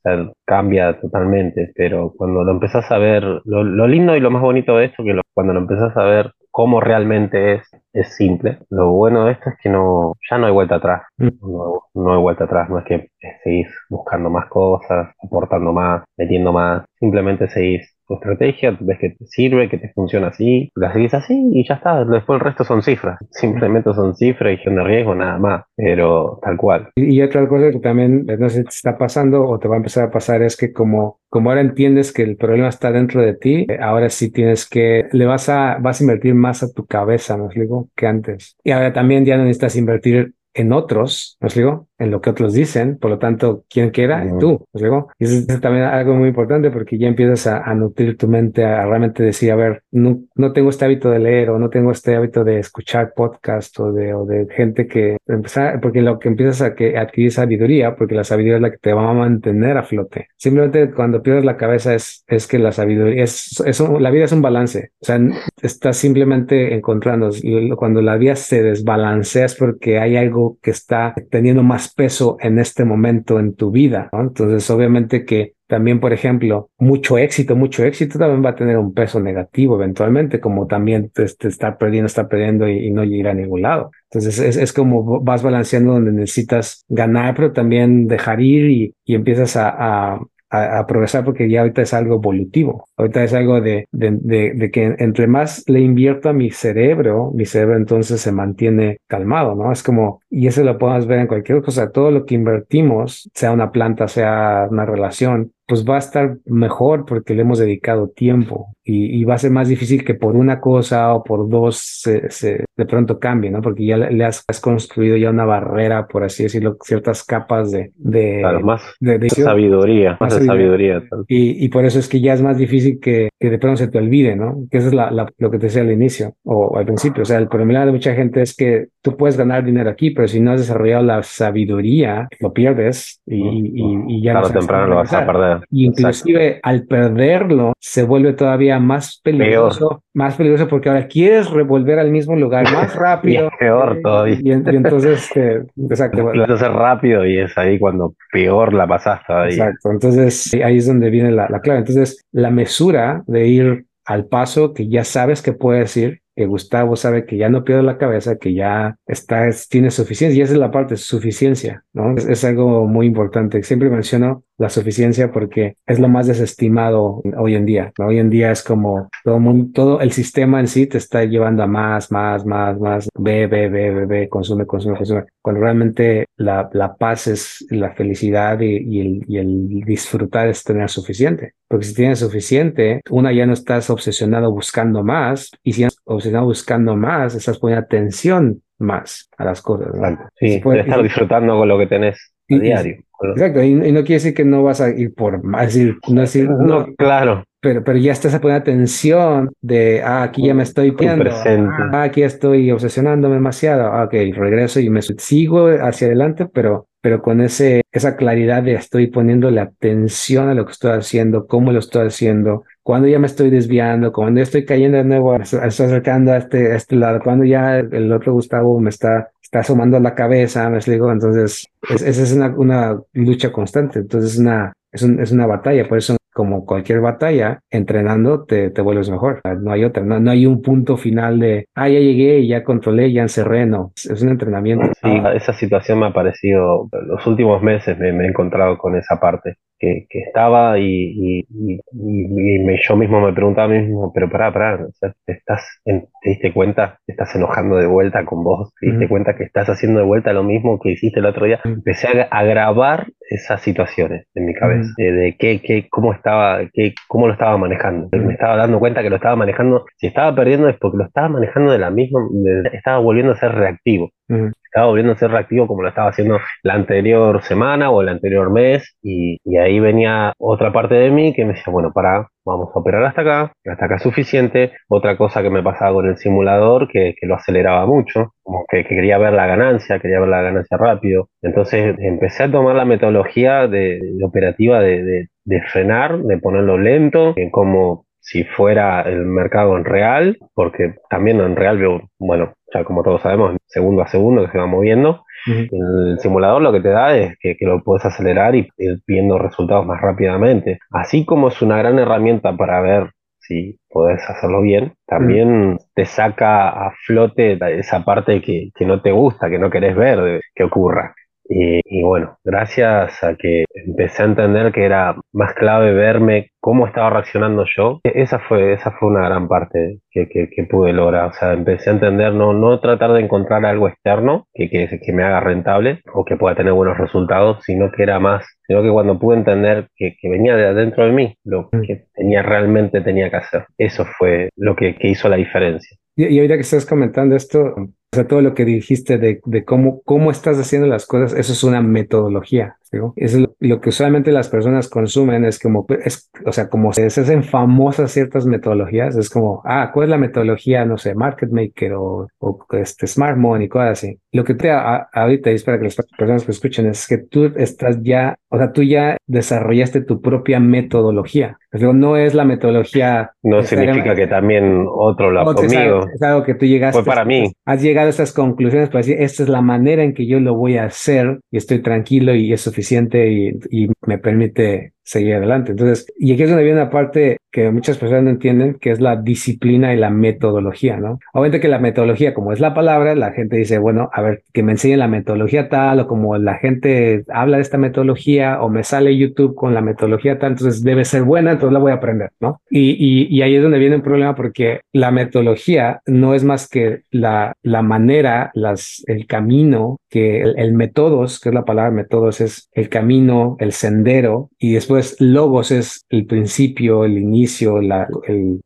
cambia totalmente, pero cuando lo empezás a ver, lo, lindo y lo más bonito de esto, que cuando lo empezás a ver cómo realmente es, es simple. Lo bueno de esto es que no, ya no hay vuelta atrás. Mm. No, no, hay vuelta atrás. No es que seguís buscando más cosas, aportando más, metiendo más. Simplemente seguís estrategia, ves que te sirve, que te funciona así, la seguís así y ya está. Después el resto son cifras. Simplemente son cifras y gestión de riesgo, nada más. Pero tal cual. Y, otra cosa que también no sé si te está pasando o te va a empezar a pasar es que como, como ahora entiendes que el problema está dentro de ti, ahora sí tienes que, le vas a, vas a invertir más a tu cabeza, ¿no Que antes. Y ahora también ya no necesitas invertir en otros, ¿me digo? En lo que otros dicen, por lo tanto, ¿quién queda? Tú, pues luego. Y eso es también algo muy importante porque ya empiezas a, nutrir tu mente, a realmente decir, a ver, no, no, tengo este hábito de leer o no tengo este hábito de escuchar podcast o de, o de gente que empezar, porque lo que empiezas a que adquirir sabiduría, porque la sabiduría es la que te va a mantener a flote. Simplemente cuando pierdes la cabeza es, es que la sabiduría es, es la vida es un balance. O sea, estás simplemente encontrando, cuando la vida se desbalancea es porque hay algo que está teniendo más peso en este momento en tu vida. Entonces, obviamente que también, por ejemplo, mucho éxito, mucho éxito también va a tener un peso negativo eventualmente, como también te, está perdiendo, está perdiendo y, no ir a ningún lado. Entonces es, es, como vas balanceando donde necesitas ganar, pero también dejar ir y, y empiezas a, a, progresar porque ya ahorita es algo evolutivo. Ahorita es algo de, de, de, que entre más le invierto a mi cerebro, mi cerebro entonces se mantiene calmado, ¿no? Es como, y eso lo podemos ver en cualquier cosa, todo lo que invertimos, sea una planta, sea una relación, pues va a estar mejor porque le hemos dedicado tiempo y, va a ser más difícil que por una cosa o por dos se, de pronto cambie, ¿no? Porque ya le has, construido ya una barrera, por así decirlo, ciertas capas de... de más de, sabiduría, más, de sabiduría. y, y, por eso es que ya es más difícil que, que de pronto se te olvide, ¿no? Que eso es la, lo que te decía al inicio o al principio. O sea, el problema de mucha gente es que tú puedes ganar dinero aquí, pero si no has desarrollado la sabiduría, lo pierdes y, y, y ya... Claro, temprano lo vas a perder. Y inclusive al perderlo se vuelve todavía más peligroso, más peligroso porque ahora quieres revolver al mismo lugar más rápido. y peor todavía. Y, entonces, eh, exacto. Lo haces rápido y es ahí cuando peor la pasaste. Exacto, entonces ahí es donde viene la, la clave. Entonces, la mesura de ir al paso que ya sabes que puedes ir que Gustavo sabe que ya no pierde la cabeza, que ya está, tiene suficiencia, y esa es la parte, suficiencia, ¿no? Es, algo muy importante. Siempre menciono la suficiencia porque es lo más desestimado hoy en día, Hoy en día es como todo, mundo, todo el sistema en sí te está llevando a más, más, más, más, ve, ve, ve, ve, ve consume, consume, consume. Cuando realmente la, la paz es la felicidad y, el, y el disfrutar es tener suficiente. Porque si tienes suficiente, una ya no estás obsesionado buscando más y si obsesionado buscando más, estás poniendo atención más a las cosas. Sí, puedes estar disfrutando con lo que tenés a diario. Exacto, y, no quiere decir que no vas a ir por más, decir, no decir, no, claro. Pero, pero ya estás a poner atención de, ah, aquí ya me estoy pidiendo, ah, aquí estoy obsesionándome demasiado, ah, ok, regreso y me sigo hacia adelante, pero, pero con ese, esa claridad de estoy poniendo la atención a lo que estoy haciendo, cómo lo estoy haciendo, cuando ya me estoy desviando, cuando ya estoy cayendo de nuevo, estoy acercando a este, a este lado, cuando ya el otro Gustavo me está está asomando la cabeza, me explico. Entonces, esa es una, una, lucha constante. Entonces, es una, es, un, es una batalla. Por eso, como cualquier batalla, entrenando te, te vuelves mejor. No hay otra. No, no hay un punto final de, ah, ya llegué, ya controlé, ya encerré. No, es un entrenamiento. Sí, esa situación me ha parecido, los últimos meses me, me he encontrado con esa parte que, estaba y, me, yo mismo me preguntaba a mí mismo, pero pará, pará, ¿te, estás ¿te diste cuenta? ¿Te estás enojando de vuelta con vos? ¿Te diste cuenta que estás haciendo de vuelta lo mismo que hiciste el otro día? Empecé a, agravar esas situaciones en mi cabeza, de, qué, qué, cómo estaba, qué, cómo lo estaba manejando. Me estaba dando cuenta que lo estaba manejando, si estaba perdiendo es porque lo estaba manejando de la misma, estaba volviendo a ser reactivo estaba volviendo a ser reactivo como lo estaba haciendo la anterior semana o el anterior mes y, ahí venía otra parte de mí que me decía, bueno, para, vamos a operar hasta acá, hasta acá es suficiente. Otra cosa que me pasaba con el simulador, que, lo aceleraba mucho, como que, quería ver la ganancia, quería ver la ganancia rápido. Entonces empecé a tomar la metodología de, operativa de, de, frenar, de ponerlo lento, en como si fuera el mercado en real, porque también en real veo, bueno, ya como todos sabemos, segundo a segundo que se va moviendo. El simulador lo que te da es que, lo puedes acelerar y ir viendo resultados más rápidamente. Así como es una gran herramienta para ver si podés hacerlo bien, también te saca a flote esa parte que, que, no te gusta, que no querés ver que ocurra. Y, bueno, gracias a que empecé a entender que era más clave verme cómo estaba reaccionando yo, e-, esa fue, esa fue una gran parte que, que, pude lograr. O sea, empecé a entender, no, no tratar de encontrar algo externo que, que, que me haga rentable o que pueda tener buenos resultados, sino que era más, sino que cuando pude entender que, venía de adentro de mí, lo mm. que tenía realmente tenía que hacer. Eso fue lo que, hizo la diferencia. Y, y ahorita que estás comentando esto, o sea, todo lo que dijiste de, de, cómo, cómo estás haciendo las cosas, eso es una metodología. Eso es lo, que usualmente las personas consumen, es como, es, o sea, como se hacen famosas ciertas metodologías, es como, ah, ¿cuál es la metodología, no sé, Market Maker o, o este Smart Money, cosas así? Lo que te ahorita, es para que las personas que escuchen, es que tú estás ya, o sea, tú ya desarrollaste tu propia metodología. Pero no es la metodología. No significa que también otro lo ha. Es algo, que tú llegaste. Fue para mí. Has llegado a estas conclusiones para decir, esta es la manera en que yo lo voy a hacer y estoy tranquilo y es suficiente y, y me permite seguir adelante. Entonces, y aquí es donde viene una parte que muchas personas no entienden, que es la disciplina y la metodología, ¿no? Obviamente que la metodología, como es la palabra, la gente dice, bueno, a ver, que me enseñen la metodología tal, o como la gente habla de esta metodología, o me sale YouTube con la metodología tal, entonces debe ser buena, entonces la voy a aprender, ¿no? Y, y, y ahí es donde viene un problema porque la metodología no es más que la, la manera, las, el camino, que el, el que es la palabra métodos, es el camino, el sendero, y después logos es el principio, el inicio, la,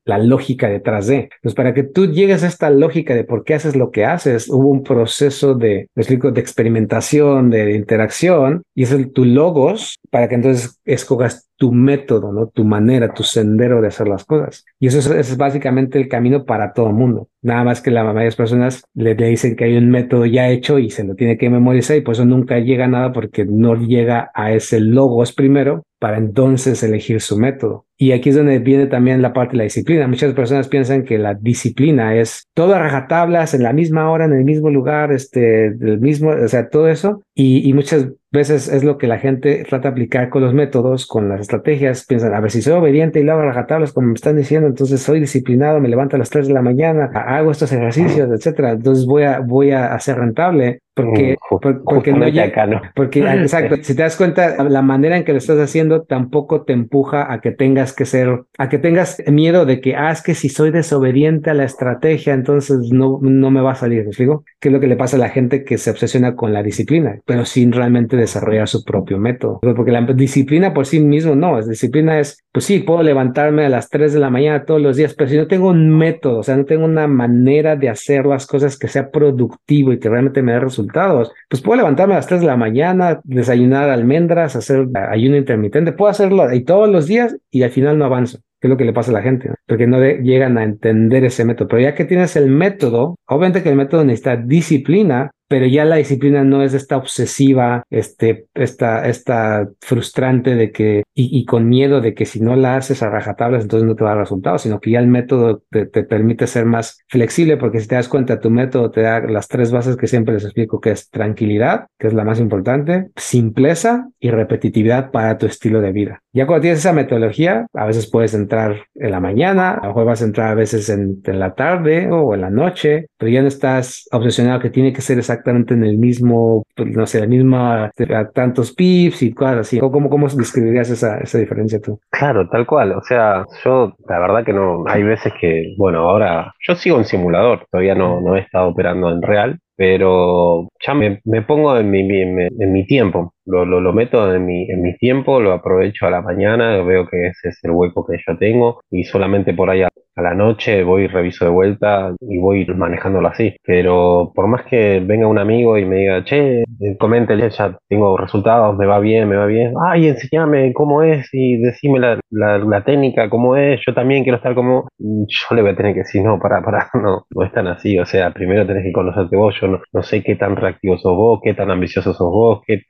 la lógica detrás de. Entonces, para que tú llegues a esta lógica de por qué haces lo que haces, hubo un proceso de, explico, de experimentación, de, interacción, y es el tu logos para que entonces escogas tu método, ¿no? Tu manera, tu sendero de hacer las cosas. Y eso es, básicamente el camino para todo el mundo. Nada más que la mayoría de personas le, le, dicen que hay un método ya hecho y se lo tiene que memorizar y por eso nunca llega a nada porque no llega a ese logos primero para entonces elegir su método. Y aquí es donde viene también la parte de la disciplina. Muchas personas piensan que la disciplina es todo a rajatablas en la misma hora, en el mismo lugar, este, del mismo, o sea, todo eso. Y, muchas veces es lo que la gente trata de aplicar con los métodos, con las estrategias. Piensan, a ver, si soy obediente y lo hago rajatablas, como me están diciendo, entonces soy disciplinado, me levanto a las 3 de la mañana, hago estos ejercicios, etcétera. Entonces voy a, voy a hacer rentable porque, porque no llega, porque exacto, si te das cuenta, la manera en que lo estás haciendo tampoco te empuja a que tengas que ser, a que tengas miedo de que, ah, es que si soy desobediente a la estrategia, entonces no, no me va a salir, ¿me explico? Que es lo que le pasa a la gente que se obsesiona con la disciplina, pero sin realmente desarrollar su propio método. Porque la disciplina por sí mismo no, es disciplina es, pues sí, puedo levantarme a las 3 de la mañana todos los días, pero si no tengo un método, o sea, no tengo una manera de hacer las cosas que sea productivo y que realmente me dé resultados, pues puedo levantarme a las 3 de la mañana, desayunar almendras, hacer ayuno intermitente, puedo hacerlo y todos los días y al final no avanzo es lo que le pasa a la gente, porque no llegan a entender ese método. Pero ya que tienes el método, obviamente que el método necesita disciplina, pero ya la disciplina no es esta obsesiva, este, esta, esta frustrante de que, y, con miedo de que si no la haces a rajatablas, entonces no te va a dar resultados, sino que ya el método te, te, permite ser más flexible, porque si te das cuenta, tu método te da las tres bases que siempre les explico, que es tranquilidad, que es la más importante, simpleza y repetitividad para tu estilo de vida. Ya cuando tienes esa metodología, a veces puedes entrar en la mañana, a lo mejor vas a entrar a veces en, en la tarde o en la noche, pero ya no estás obsesionado que tiene que ser esa exactamente en el mismo, pues, no sé, la misma, tantos pips y cosas así. ¿Cómo, cómo describirías esa, esa diferencia tú? Claro, tal cual. O sea, yo la verdad que no, hay veces que, bueno, ahora yo sigo en simulador, todavía no, no he estado operando en real, pero ya me, me pongo en mi, en mi tiempo, lo, lo, meto en mi, en mi tiempo, lo aprovecho a la mañana, veo que ese es el hueco que yo tengo y solamente por ahí a, la noche voy, reviso de vuelta y voy manejándolo así. Pero por más que venga un amigo y me diga, che, comente, ya tengo resultados, me va bien, me va bien, ay, enséñame cómo es y decime la, la, técnica, cómo es, yo también quiero estar como, yo le voy a tener que decir, no, para, para, no, no es tan así, o sea, primero tenés que conocerte vos, yo no, sé qué tan reactivo sos vos, qué tan ambicioso sos vos, qué,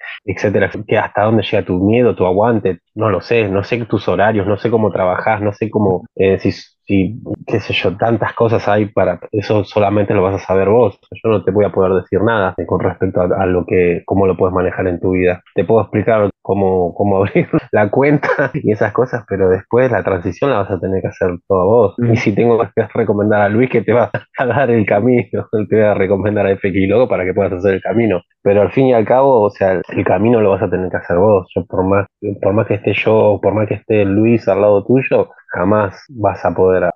etcétera, que hasta dónde llega tu miedo, tu aguante, no lo sé, no sé tus horarios, no sé cómo trabajás, no sé cómo, eh, si si, qué sé yo, tantas cosas hay para eso solamente lo vas a saber vos. Yo no te voy a poder decir nada con respecto a, lo que, cómo lo puedes manejar en tu vida. Te puedo explicar cómo, cómo abrir la cuenta y esas cosas, pero después la transición la vas a tener que hacer todo vos. Mm. Y si tengo que recomendar a Luis que te va a dar el camino, te voy a recomendar a FX Logo para que puedas hacer el camino. Pero al fin y al cabo, o sea, el camino lo vas a tener que hacer vos. Yo por más, por más que esté yo, por más que esté Luis al lado tuyo, jamás vas a poder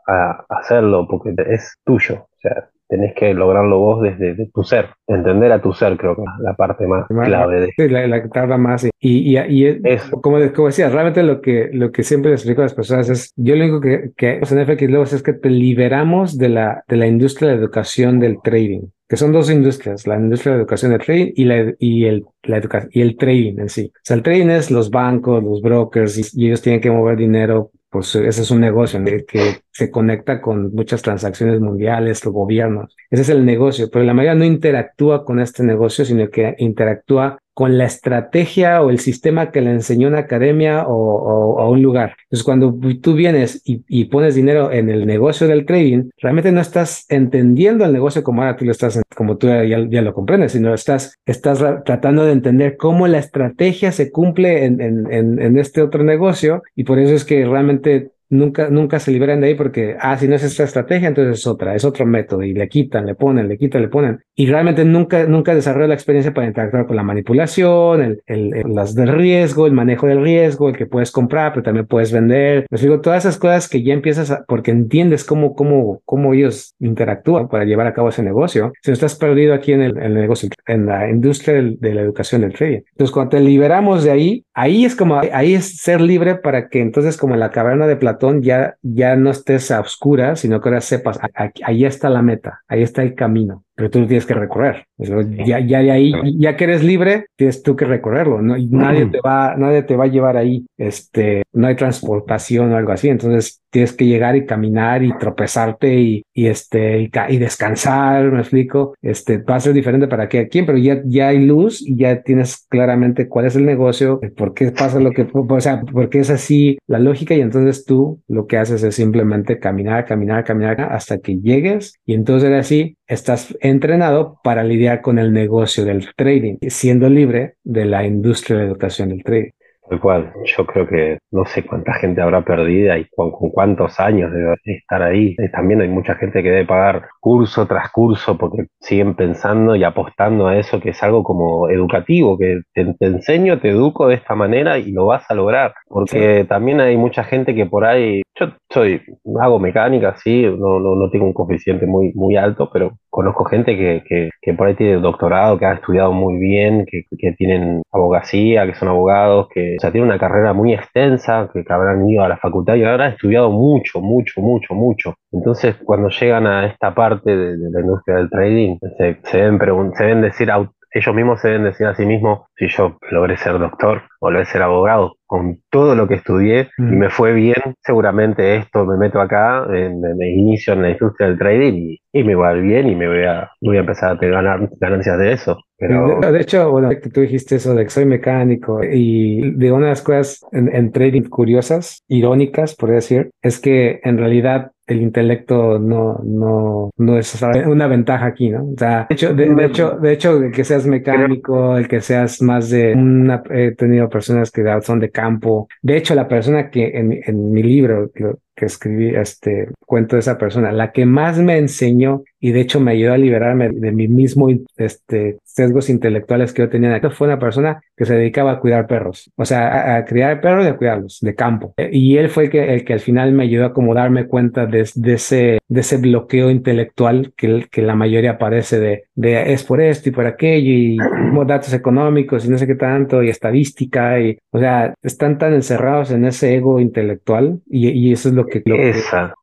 hacerlo porque es tuyo. O sea, tenés que lograrlo vos desde tu ser, entender a tu ser, creo que es la parte más clave de sí, la, la que tarda más. Y, y, y como, como, decía, realmente lo que, lo que siempre les explico a las personas es, yo lo único que, que en FX es que te liberamos de la, de la industria de educación del trading que son dos industrias, la industria de educación de trading y, la, y, el, la y el trading en sí. O sea, el trading es los bancos, los brokers y ellos tienen que mover dinero pues ese es un negocio que se conecta con muchas transacciones mundiales, los gobiernos. Ese es el negocio, pero la mayoría no interactúa con este negocio, sino que interactúa con la estrategia o el sistema que le enseñó una academia o, un lugar. Entonces, cuando tú vienes y, pones dinero en el negocio del trading, realmente no estás entendiendo el negocio como ahora tú lo estás, como tú ya, lo comprendes, sino estás, estás tratando de entender cómo la estrategia se cumple en, en este otro negocio y por eso es que realmente nunca, nunca se liberan de ahí porque, ah, si no es esta estrategia, entonces es otra, es otro método y le quitan, le ponen, le quitan, le ponen. Y realmente nunca, nunca desarrolló la experiencia para interactuar con la manipulación, el, el, las del riesgo, el manejo del riesgo, el que puedes comprar, pero también puedes vender. Les digo, todas esas cosas que ya empiezas a, porque entiendes cómo, cómo, cómo ellos interactúan para llevar a cabo ese negocio. Si no estás perdido aquí en el, negocio, en la industria de la educación del trading. Entonces, cuando te liberamos de ahí, ahí es como, ahí es ser libre para que entonces como la caverna de Platón ya, ya no estés a oscuras, sino que ahora sepas, ahí está la meta, ahí está el camino pero tú lo tienes que recorrer. Ya, ya de ahí, ya que eres libre, tienes tú que recorrerlo, ¿no? Y nadie te va, nadie te va a llevar ahí, este, no hay transportación o algo así, entonces tienes que llegar y caminar y tropezarte y, y este, y, descansar, me explico, este, va a ser diferente para que quien, pero ya, ya hay luz y ya tienes claramente cuál es el negocio, por qué pasa lo que, o sea, por qué es así la lógica y entonces tú lo que haces es simplemente caminar, caminar, caminar hasta que llegues y entonces así estás entrenado para lidiar con el negocio del trading, siendo libre de la industria de educación del trading. Tal cual, yo creo que no sé cuánta gente habrá perdida y con, cuántos años debe estar ahí. también hay mucha gente que debe pagar curso tras curso porque siguen pensando y apostando a eso que es algo como educativo, que te, enseño, te educo de esta manera y lo vas a lograr. Porque también hay mucha gente que por ahí, yo soy, hago mecánica, sí, no, no, no tengo un coeficiente muy, muy alto, pero conozco gente que, que, que, por ahí tiene doctorado, que ha estudiado muy bien, que, que, tienen abogacía, que son abogados, que o sea, tienen una carrera muy extensa, que, habrán ido a la facultad y habrán estudiado mucho, mucho, mucho, mucho. Entonces, cuando llegan a esta parte de, la industria del trading, se, se, deben, se deben decir ellos mismos se deben decir a sí mismos, si yo logré ser doctor o logré ser abogado con todo lo que estudié y mm. me fue bien, seguramente esto me meto acá, me, inicio en la industria del trading y, me va bien y me voy a, voy a empezar a tener ganancias de eso. Pero... De, hecho, bueno, tú dijiste eso de que soy mecánico y de una de las cosas en, en trading curiosas, irónicas, por decir, es que en realidad el intelecto no, no, no es una ventaja aquí, ¿no? O sea, de hecho, de, hecho, de hecho, el que seas mecánico, el que seas más de una, he tenido personas que son de campo. De hecho, la persona que en, en mi libro, que escribí este cuento de esa persona, la que más me enseñó y de hecho me ayudó a liberarme de mi mismo este, sesgos intelectuales que yo tenía. Fue una persona que se dedicaba a cuidar perros, o sea, a, criar perros y a cuidarlos de campo. Y él fue el que, el que al final me ayudó a como darme cuenta de, ese, de ese bloqueo intelectual que, que la mayoría aparece de, de es por esto y por aquello y datos económicos y no sé qué tanto y estadística y, o sea, están tan encerrados en ese ego intelectual y, y eso es lo que, lo, que,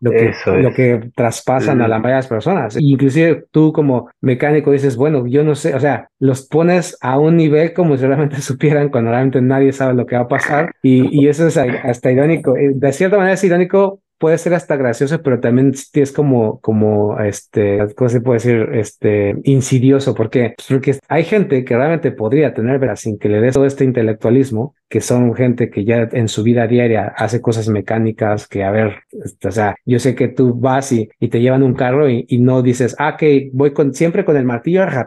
lo, que, traspasan a la mayoría de las personas. Inclusive tú como mecánico dices, bueno, yo no sé, o sea, los pones a un nivel como si realmente supieran cuando realmente nadie sabe lo que va a pasar y, y eso es hasta irónico. Eh, de cierta manera es irónico puede ser hasta gracioso, pero también es como, como, este, ¿cómo se puede decir? Este, insidioso, porque, pues, porque hay gente que realmente podría tener, ¿verdad? Sin que le des todo este intelectualismo, que son gente que ya en su vida diaria hace cosas mecánicas, que a ver, este, o sea, yo sé que tú vas y, y te llevan un carro y, no dices, ah, que voy con, siempre con el martillo a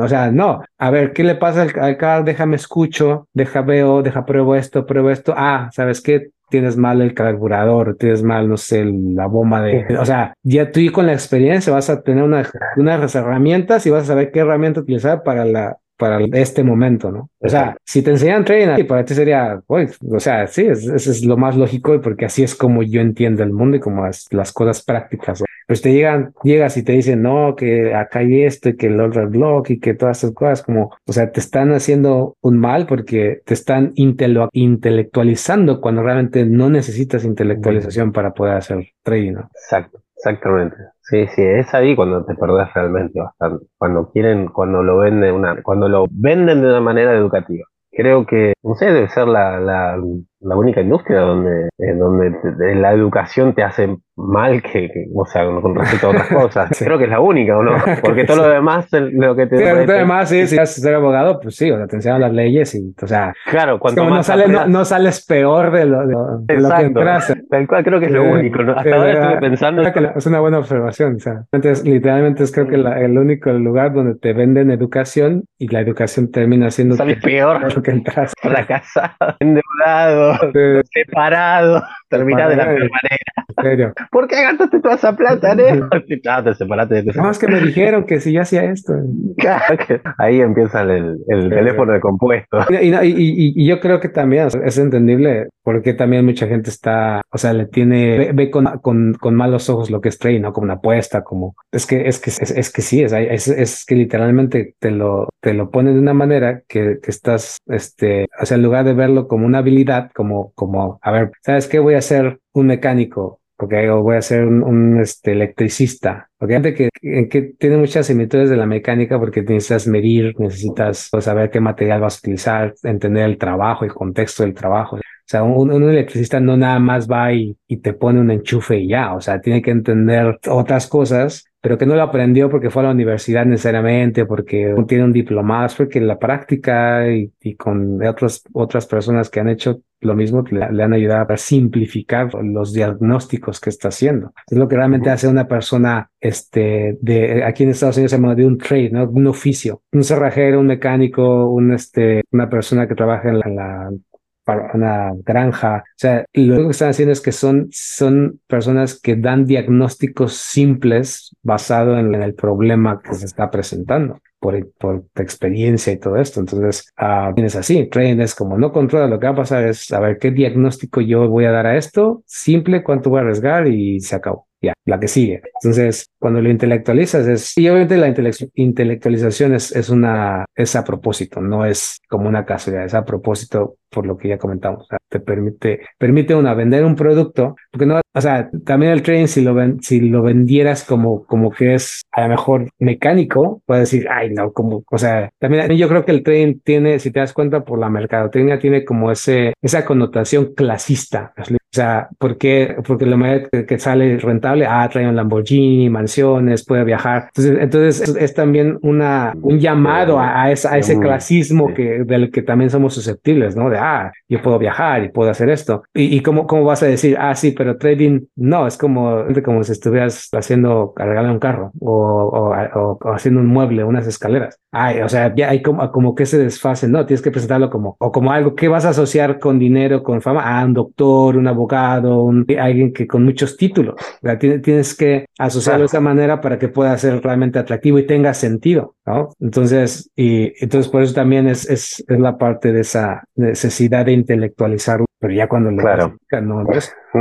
o sea, no, a ver, ¿qué le pasa al, al carro? Déjame escucho, deja veo, deja pruebo esto, pruebo esto, ah, ¿sabes qué? Tienes mal el carburador, tienes mal, no sé, la bomba de... O sea, ya tú y con la experiencia vas a tener una, unas herramientas y vas a saber qué herramienta utilizar para la para este momento, ¿no? O sea, si te enseñan trading, para ti sería, o sea, sí, eso es lo más lógico porque así es como yo entiendo el mundo y como las, cosas prácticas. Pues te llegan, llegas y te dicen, no, que acá hay esto y que el otro block y que todas esas cosas, como, o sea, te están haciendo un mal porque te están intelectualizando cuando realmente no necesitas intelectualización para poder hacer trading, ¿no? Exacto. Exactamente. Sí, sí, es ahí cuando te perdés realmente bastante. Cuando quieren, cuando lo venden una, cuando lo venden de una manera educativa. Creo que, no sé, debe ser la, la, la única industria donde, donde la educación te hace mal que, o sea, con respecto a otras cosas. Creo que es la única, ¿o no? Porque todo lo demás, lo que te... Sí, lo demás, sí, si vas a ser abogado, pues sí, o sea, te enseñan las leyes y, o sea... Claro, cuando no, sales, no, sales peor de lo, de, lo que entras. Tal cual creo que es lo único. Hasta ahora estuve pensando... es una buena observación, o sea, entonces, literalmente es creo que el único lugar donde te venden educación y la educación termina siendo... Sales peor. Lo que entras. Fracasado, endeudado, Separado terminado de la peor manera. ¿Por qué gastaste toda esa plata, Neo? Claro, te separaste. No, es que me dijeron que si yo hacía esto. Ahí empieza el, el teléfono de compuesto. Y, y, y, yo creo que también es entendible porque también mucha gente está, o sea, le tiene, ve, con, con, con, malos ojos lo que es trading, ¿no? Como una apuesta, como, es que, es que, es, es que sí, es, es, es, que literalmente te lo, te lo ponen de una manera que, que estás, este, o sea, en lugar de verlo como una habilidad, como, como, a ver, ¿sabes qué? Voy a ser un mecánico porque voy a ser un, este, electricista. Porque que, que tiene muchas similitudes de la mecánica porque necesitas medir, necesitas pues, saber qué material vas a utilizar, entender el trabajo, el contexto del trabajo. O sea, un, electricista no nada más va y, te pone un enchufe y ya, o sea, tiene que entender otras cosas pero que no lo aprendió porque fue a la universidad necesariamente, porque tiene un diplomado, es porque la práctica y, con otras, otras personas que han hecho lo mismo le, han ayudado a simplificar los diagnósticos que está haciendo. Es lo que realmente hace una persona, este, de, aquí en Estados Unidos se llama de un trade, ¿no? Un oficio, un cerrajero, un mecánico, un, este, una persona que trabaja en la para una granja. O sea, lo que están haciendo es que son, son personas que dan diagnósticos simples basado en, el problema que se está presentando. Por, por experiencia y todo esto. Entonces, uh, tienes así, trading es como no controla lo que va a pasar, es saber qué diagnóstico yo voy a dar a esto, simple, cuánto voy a arriesgar y se acabó ya, la que sigue. Entonces, cuando lo intelectualizas es, y obviamente la intelectualización es, es una, es a propósito, no es como una casualidad, es a propósito por lo que ya comentamos. O te permite, permite una vender un producto, porque no, o sea, también el trading, si lo ven, si lo vendieras como, como que es a lo mejor mecánico, puedes decir, ay, no, como, o sea, también yo creo que el trading tiene, si te das cuenta por la mercadotecnia, tiene como ese, esa connotación clasista. O sea, ¿por qué? Porque lo mayor que sale rentable, ah, trae un Lamborghini, mansiones, puede viajar. Entonces, entonces es, también una, un llamado a, a, ese clasismo que, del que también somos susceptibles, ¿no? De, ah, yo puedo viajar y puedo hacer esto. ¿Y, y cómo, cómo vas a decir, ah, sí, pero trading no, es como, como si estuvieras haciendo, cargarle un carro o, o, o, haciendo un mueble, unas escaleras. Ay, o sea, ya hay como, como que se desfase, ¿no? Tienes que presentarlo como, o como algo que vas a asociar con dinero, con fama, ah, un doctor, una abogado, un, alguien que con muchos títulos. Tienes que asociarlo de esa manera para que pueda ser realmente atractivo y tenga sentido, ¿no? Entonces, y entonces por eso también es, es, es la parte de esa necesidad de intelectualizar, pero ya cuando le claro. no, no,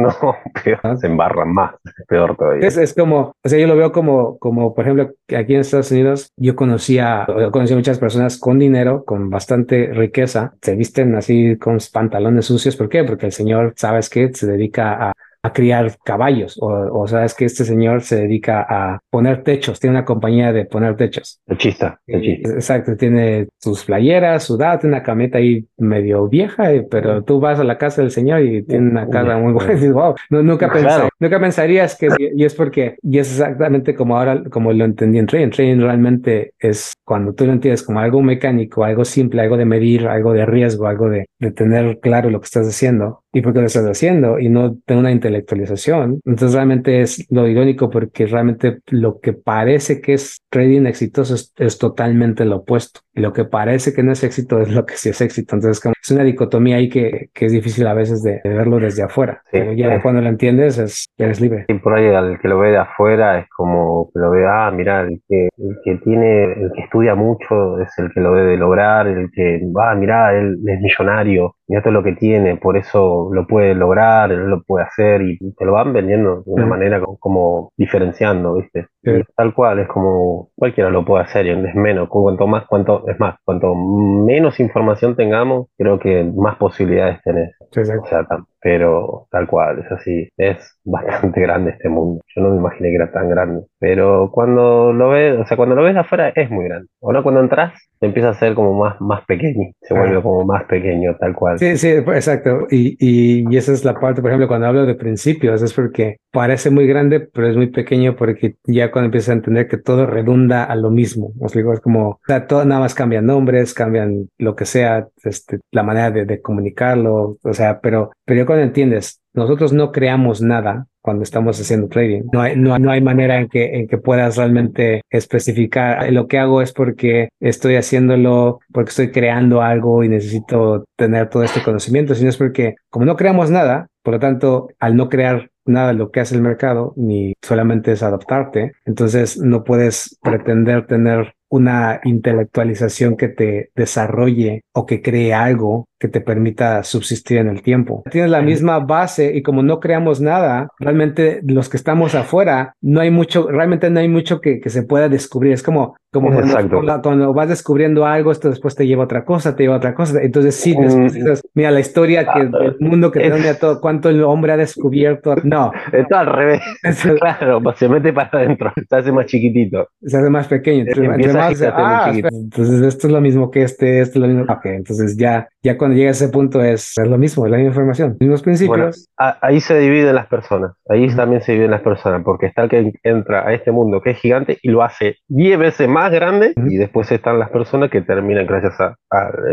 peor, se embarran más, peor todavía. Es, es, como, o sea, yo lo veo como, como, por ejemplo, aquí en Estados Unidos, yo conocía, conocí a muchas personas con dinero, con bastante riqueza, se visten así con pantalones sucios, ¿por qué? Porque el señor, ¿sabes qué? Se dedica a a criar caballos. O, o, sabes que este señor se dedica a poner techos, tiene una compañía de poner techos. Techista, techista. Exacto, tiene sus playeras, su tiene una camioneta ahí medio vieja, eh, pero tú vas a la casa del señor y tiene una casa muy buena y wow, no, nunca, nunca pensarías que, y es porque, y es exactamente como ahora, como lo entendí en trading, trading realmente es cuando tú lo entiendes como algo mecánico, algo simple, algo de medir, algo de riesgo, algo de, de tener claro lo que estás haciendo y por qué lo estás haciendo y no tener una intelectualización. Entonces realmente es lo irónico porque realmente lo que parece que es trading exitoso es, totalmente lo opuesto. Y lo que parece que no es éxito es lo que sí es éxito. Entonces como es una dicotomía ahí que, que es difícil a veces de, verlo desde afuera. Pero ya cuando lo entiendes es, eres libre. Y por ahí al que lo ve de afuera es como que lo ve, ah, mira, el que, el que tiene, el que estudia mucho es el que lo debe lograr, el que, va, ah, mira, él es millonario, mira todo lo que tiene, por eso lo puede lograr, él lo puede hacer y te lo van vendiendo de una manera como, diferenciando, ¿viste? Tal cual, es como cualquiera lo puede hacer y es menos, cuanto más, cuanto, es más, cuanto menos información tengamos, creo que más posibilidades tenés. O sea, pero tal cual, es así, es bastante grande este mundo. Yo no me imaginé que era tan grande, pero cuando lo ves, o sea, cuando lo ves afuera es muy grande. Ahora cuando entras, empieza a ser como más, más pequeño, se vuelve como más pequeño, tal cual. Sí, sí, exacto. Y, y, y esa es la parte, por ejemplo, cuando hablo de principios, es porque parece muy grande, pero es muy pequeño porque ya cuando empiezas a entender que todo redunda a lo mismo, os digo, es como, o sea, todo nada más cambian nombres, cambian lo que sea, este, la manera de, de comunicarlo, o sea, pero, pero cuando entiendes, nosotros no creamos nada cuando estamos haciendo trading. No hay, no, no hay manera en que, en que puedas realmente especificar lo que hago es porque estoy haciéndolo, porque estoy creando algo y necesito tener todo este conocimiento, sino es porque como no creamos nada, por lo tanto, al no crear nada de lo que hace el mercado, ni solamente es adaptarte, entonces no puedes pretender tener una intelectualización que te desarrolle o que cree algo que te permita subsistir en el tiempo. Tienes la misma base y como no creamos nada, realmente los que estamos afuera, no hay mucho, realmente no hay mucho que, que se pueda descubrir. Es como, como cuando, cuando, vas descubriendo algo, esto después te lleva a otra cosa, te lleva a otra cosa. Entonces sí, mm. mira la historia que del mundo que tenía todo, cuánto el hombre ha descubierto. No. Está al revés. claro, pues se mete para adentro, se hace más chiquitito. Se hace más pequeño. Ah, entonces esto es lo mismo que este, esto es lo mismo. Ok, entonces ya, ya cuando llega a ese punto es, lo mismo, es la misma información, mismos principios. ahí se dividen las personas, ahí también se dividen las personas, porque está el que entra a este mundo que es gigante y lo hace 10 veces más grande, y después están las personas que terminan, gracias a,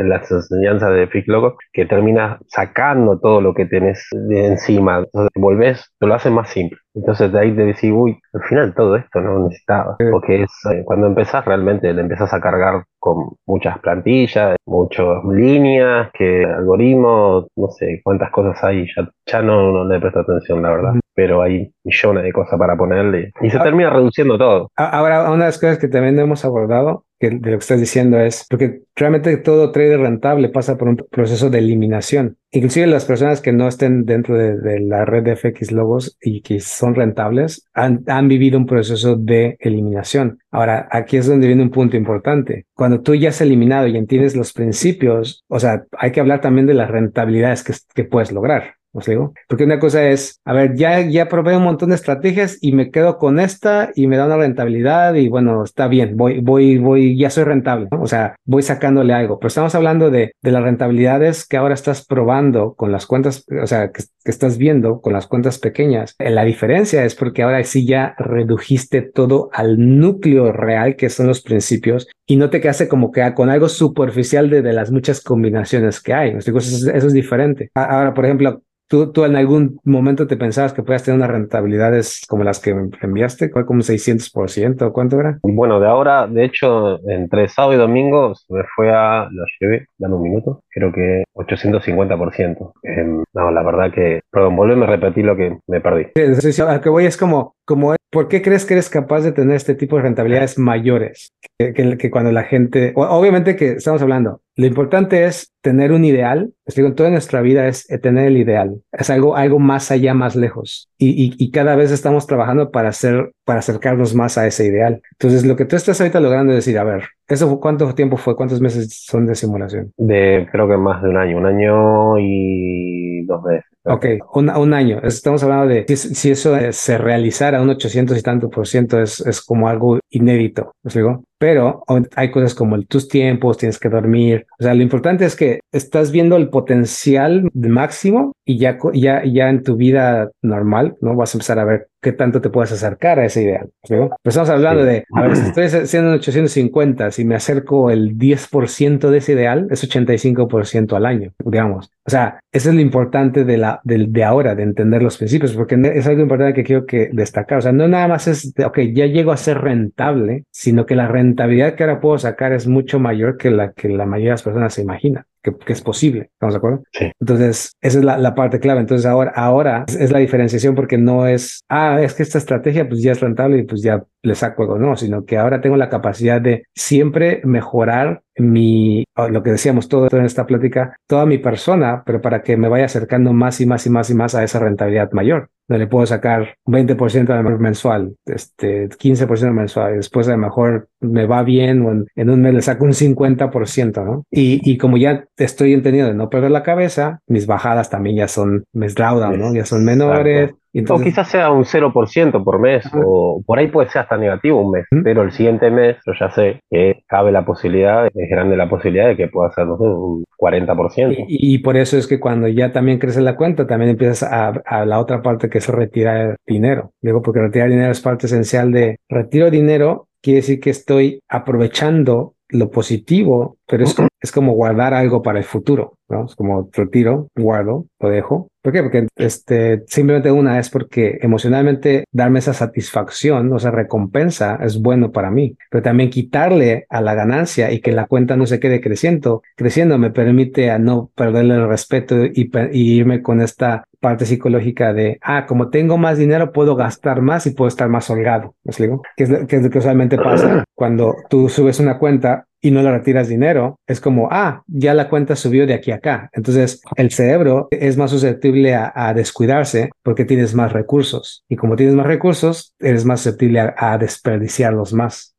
las enseñanzas de Frick Loco, que termina sacando todo lo que tenés de encima. Entonces, volvés, te lo hacen más simple. Entonces de ahí te decís, uy, al final todo esto no necesitaba. Porque es eh, cuando empezás realmente le empezás a cargar con muchas plantillas, muchas líneas, que algoritmos, no sé cuántas cosas hay, ya, ya no, no le presto atención, la verdad. Pero hay millones de cosas para ponerle y se ah. termina reduciendo todo. Ahora, una de las cosas que también hemos abordado que de lo que estás diciendo es porque realmente todo trader rentable pasa por un proceso de eliminación. Inclusive las personas que no estén dentro de, la red de FX Lobos y que son rentables han, han, vivido un proceso de eliminación. Ahora, aquí es donde viene un punto importante. Cuando tú ya has eliminado y entiendes los principios, o sea, hay que hablar también de las rentabilidades que, que puedes lograr. ¿Os digo? Porque una cosa es, a ver, ya, ya probé un montón de estrategias y me quedo con esta y me da una rentabilidad y bueno, está bien, voy, voy, voy, ya soy rentable. O sea, voy sacándole algo. Pero estamos hablando de, de las rentabilidades que ahora estás probando con las cuentas, o sea, que, que estás viendo con las cuentas pequeñas. La diferencia es porque ahora sí ya redujiste todo al núcleo real que son los principios y no te quedaste como que con algo superficial de, de las muchas combinaciones que hay. Eso, eso es diferente. Ahora, por ejemplo, ¿Tú, ¿Tú en algún momento te pensabas que podías tener unas rentabilidades como las que enviaste? ¿Cuál como 600%? ¿Cuánto era? Bueno, de ahora, de hecho, entre sábado y domingo se me fue a, lo llevé, dame un minuto, creo que 850%. Em, no, la verdad que, perdón, volveme a repetir lo que me perdí. Sí, sí, a que voy es como, como, ¿por qué crees que eres capaz de tener este tipo de rentabilidades mayores que, que, cuando la gente, obviamente que estamos hablando, lo importante es tener un ideal, les digo, toda nuestra vida es eh, tener el ideal, es algo, algo más allá, más lejos, y, y, cada vez estamos trabajando para hacer, para acercarnos más a ese ideal. Entonces, lo que tú estás ahorita logrando es decir, a ver, ¿eso cuánto tiempo fue? ¿Cuántos meses son de simulación? De, creo que más de un año, un año y dos meses. Ok, un, un, año. Estamos hablando de si, eso se realizara un 800 y tanto por ciento es, es como algo inédito, ¿os digo? Pero hay cosas como el, tus tiempos, tienes que dormir. O sea, lo importante es que estás viendo el potencial máximo y ya, ya, ya en tu vida normal, ¿no? Vas a empezar a ver qué tanto te puedes acercar a ese ideal. Pero estamos hablando de, a ver, si estoy haciendo 850, si me acerco el 10% de ese ideal, es 85% al año, digamos. O sea, eso es lo importante de, la, de, de, ahora, de entender los principios, porque es algo importante que quiero que destacar. O sea, no nada más es, de, ok, ya llego a ser rentable, sino que la rentabilidad que ahora puedo sacar es mucho mayor que la que la mayoría de las personas se imagina que, es posible. ¿Estamos de acuerdo? Sí. Entonces, esa es la, parte clave. Entonces, ahora, ahora es, la diferenciación porque no es, ah, es que esta estrategia pues ya es rentable y pues ya le saco algo, no, sino que ahora tengo la capacidad de siempre mejorar mi, lo que decíamos todo en esta plática, toda mi persona, pero para que me vaya acercando más y más y más y más a esa rentabilidad mayor. No le puedo sacar 20% mensual, este, 15% mensual, y después a lo mejor me va bien o en, un mes le saco un 50%, ¿no? Y, y como ya estoy entendiendo de no perder la cabeza, mis bajadas también ya son, mes drawdown, ¿no? Ya son menores, o quizás sea un 0% por mes, o por ahí puede ser hasta negativo un mes, pero el siguiente mes yo ya sé que cabe la posibilidad, es grande la posibilidad de que pueda ser un 40%. Y, y, por eso es que cuando ya también crece la cuenta, también empiezas a, a la otra parte que es retirar dinero. Digo, porque retirar dinero es parte esencial de retiro dinero, quiere decir que estoy aprovechando lo positivo, pero es es como guardar algo para el futuro, ¿no? Es como retiro, guardo, lo dejo. ¿Por qué? Porque este, simplemente una es porque emocionalmente darme esa satisfacción, o sea, recompensa es bueno para mí, pero también quitarle a la ganancia y que la cuenta no se quede creciendo, creciendo me permite a no perderle el respeto y irme con esta parte psicológica de, ah, como tengo más dinero, puedo gastar más y puedo estar más holgado. ¿Me explico? Que es, que es lo que usualmente pasa cuando tú subes una cuenta y no le retiras dinero, es como, ah, ya la cuenta subió de aquí a acá. Entonces, el cerebro es más susceptible a, descuidarse porque tienes más recursos. Y como tienes más recursos, eres más susceptible a, desperdiciarlos más.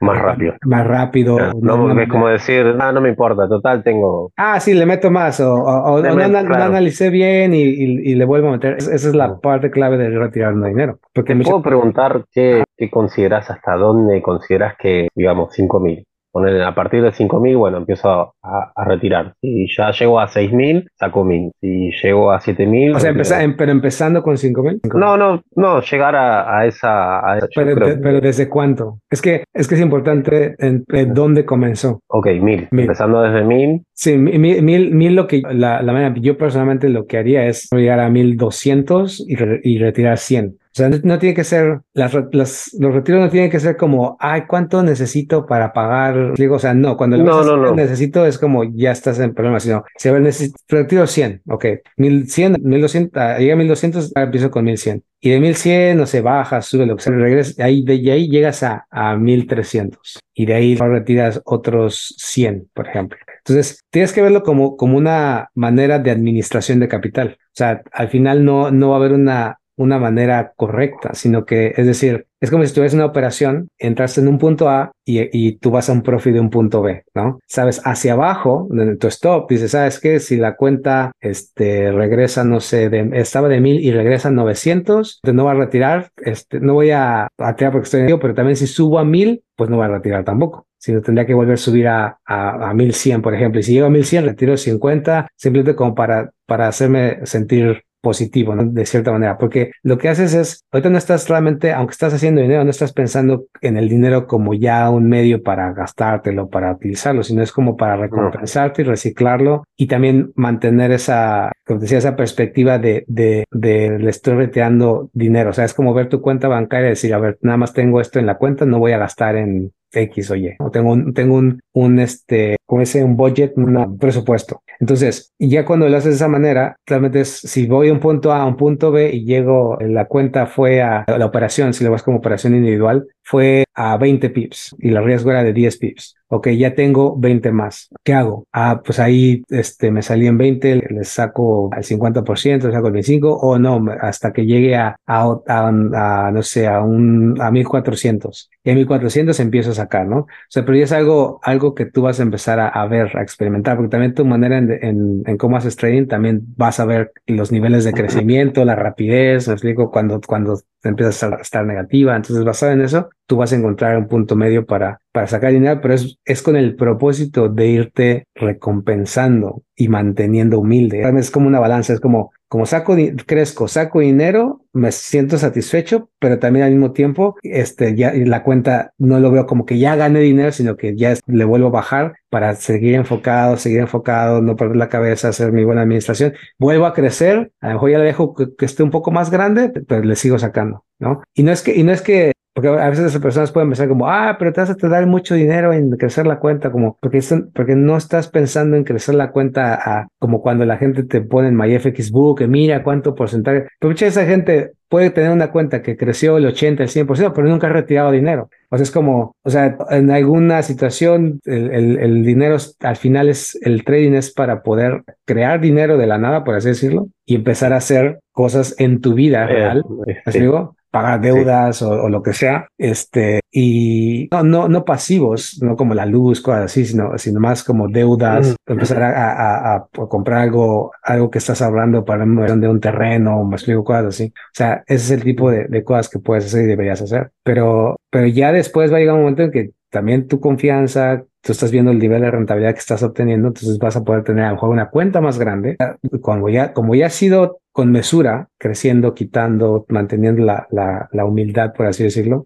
Más rápido. Más rápido. no, es como decir, ah, no me importa, total, tengo. Ah, sí, le meto más, o, o, no, analicé bien y, le vuelvo a meter. Esa es la parte clave de retirar dinero. Porque ¿Te puedo preguntar qué, qué consideras, hasta dónde consideras que, digamos, 5 mil Poner a partir de 5.000, bueno, empiezo a, retirar. Si ya llego a 6.000, saco 1.000. Si llego a 7.000... O sea, empezar, pero empezando con 5.000. No, no, no, llegar a, esa... pero, ¿desde cuánto? Es que, es que es importante en, dónde comenzó. Ok, 1.000. Empezando desde 1.000. Sí, 1.000 lo que... La, la manera, yo personalmente lo que haría es llegar a 1.200 y, y retirar 100. O sea, no, tiene que ser, las, los retiros no tienen que ser como, ay, ¿cuánto necesito para pagar? Digo, o sea, no, cuando no, necesito es como, ya estás en problemas, sino, si a ver, necesito, retiro 100, ok, 1100, 1200, ah, llega a 1200, empiezo con 1100. Y de 1100, no sé, baja, sube lo que sea, regresa, ahí, de, ahí llegas a, a 1300. Y de ahí retiras otros 100, por ejemplo. Entonces, tienes que verlo como, como una manera de administración de capital. O sea, al final no, no va a haber una, una manera correcta, sino que, es decir, es como si tuvieras una operación, entraste en un punto A y, tú vas a un profit de un punto B, ¿no? Sabes, hacia abajo, en tu stop, dices, ¿sabes qué? Si la cuenta este, regresa, no sé, estaba de mil y regresa a 900, no va a retirar, este, no voy a, retirar porque estoy en pero también si subo a mil, pues no va a retirar tampoco sino tendría que volver a subir a, a, a 1100, por ejemplo. Y si llego a 1100, retiro 50, simplemente como para, para hacerme sentir positivo, ¿no? De cierta manera, porque lo que haces es, ahorita no estás realmente, aunque estás haciendo dinero, no estás pensando en el dinero como ya un medio para gastártelo, para utilizarlo, sino es como para recompensarte y reciclarlo y también mantener esa, como decía, esa perspectiva de, de, de le estoy retirando dinero. O sea, es como ver tu cuenta bancaria y decir, a ver, nada más tengo esto en la cuenta, no voy a gastar en X o Y. O tengo un, tengo un, un este, como ese, un budget, un presupuesto. Entonces, ya cuando lo haces de esa manera, claramente es, si voy de un punto A a un punto B y llego, la cuenta fue a la operación, si lo vas como operación individual, fue a 20 pips y la riesgo era de 10 pips. Ok, ya tengo 20 más. ¿Qué hago? Ah, pues ahí este, me salí en 20, le saco al 50%, le saco el 25% o no, hasta que llegue a, a, a, no sé, a, un, a 1400. Y a 1400 empiezo a sacar, ¿no? O sea, pero ya es algo, algo que tú vas a empezar a, ver, a experimentar, porque también tu manera en, en, en, cómo haces trading, también vas a ver los niveles de crecimiento, la rapidez, me explico, cuando, cuando empiezas a estar negativa. Entonces, basado en eso, tú vas a encontrar un punto medio para, para sacar dinero, pero es, es con el propósito de irte recompensando y manteniendo humilde. Es como una balanza, es como, como saco, crezco, saco dinero, me siento satisfecho, pero también al mismo tiempo, este, ya la cuenta no lo veo como que ya gané dinero, sino que ya le vuelvo a bajar para seguir enfocado, seguir enfocado, no perder la cabeza, hacer mi buena administración. Vuelvo a crecer, a lo mejor ya le dejo que, que esté un poco más grande, pero le sigo sacando, ¿no? Y no es que, y no es que porque a veces las personas pueden pensar como, ah, pero te vas a dar mucho dinero en crecer la cuenta, como, porque, porque no estás pensando en crecer la cuenta a, como cuando la gente te pone en MyFXBook, que mira cuánto porcentaje, pero mucha esa gente puede tener una cuenta que creció el 80, el 100%, pero nunca ha retirado dinero. O sea, es como, o sea, en alguna situación el, el, dinero al final es, el trading es para poder crear dinero de la nada, por así decirlo, y empezar a hacer cosas en tu vida eh, real. ¿Me digo? Pagar deudas o, lo que sea, este, y no, no, no pasivos, no como la luz, cosas así, sino, sino más como deudas, empezar a, a, comprar algo, algo que estás hablando para de un terreno, más explico cosas así. O sea, ese es el tipo de, de cosas que puedes hacer y deberías hacer. Pero, pero ya después va a llegar un momento en que también tu confianza, tú estás viendo el nivel de rentabilidad que estás obteniendo, entonces vas a poder tener a lo mejor una cuenta más grande. Como ya, como ya ha sido con mesura, creciendo, quitando, manteniendo la, la, la humildad, por así decirlo,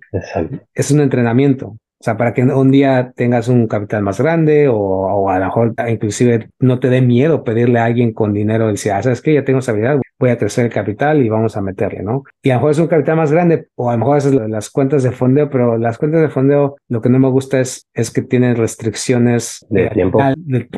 es un entrenamiento. O sea, para que un día tengas un capital más grande o, o, a lo mejor inclusive no te dé miedo pedirle a alguien con dinero y decir, ah, ¿sabes qué? Ya tengo esa habilidad, voy a crecer el capital y vamos a meterle, ¿no? Y a lo mejor es un capital más grande o a lo mejor es las cuentas de fondeo, pero las cuentas de fondeo lo que no me gusta es, es que tienen restricciones de, tiempo.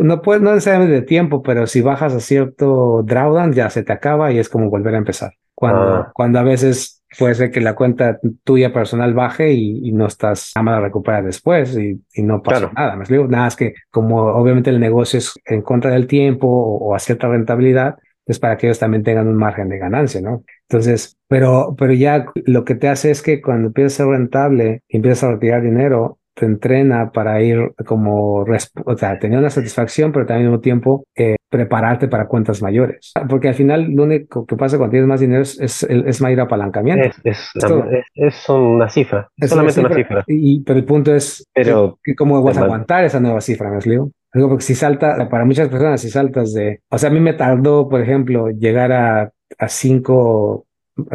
no, puedes, no necesariamente de tiempo, pero si bajas a cierto drawdown ya se te acaba y es como volver a empezar. Cuando, ah. cuando a veces puede ser que la cuenta tuya personal baje y, no estás nada más a recuperar después y, no pasa nada. Me digo, nada, es que como obviamente el negocio es en contra del tiempo o, a cierta rentabilidad, es para que ellos también tengan un margen de ganancia, ¿no? Entonces, pero, pero ya lo que te hace es que cuando empiezas a ser rentable y empiezas a retirar dinero, te entrena para ir como, o sea, tener una satisfacción, pero también al mismo tiempo eh, prepararte para cuentas mayores. Porque al final lo único que pasa cuando tienes más dinero es, es, mayor apalancamiento. Es, es, una cifra, es solamente una cifra. Y, pero el punto es pero, que, cómo vas a aguantar esa nueva cifra, ¿me explico? Digo, porque si salta, para muchas personas, si saltas de, o sea, a mí me tardó, por ejemplo, llegar a, a cinco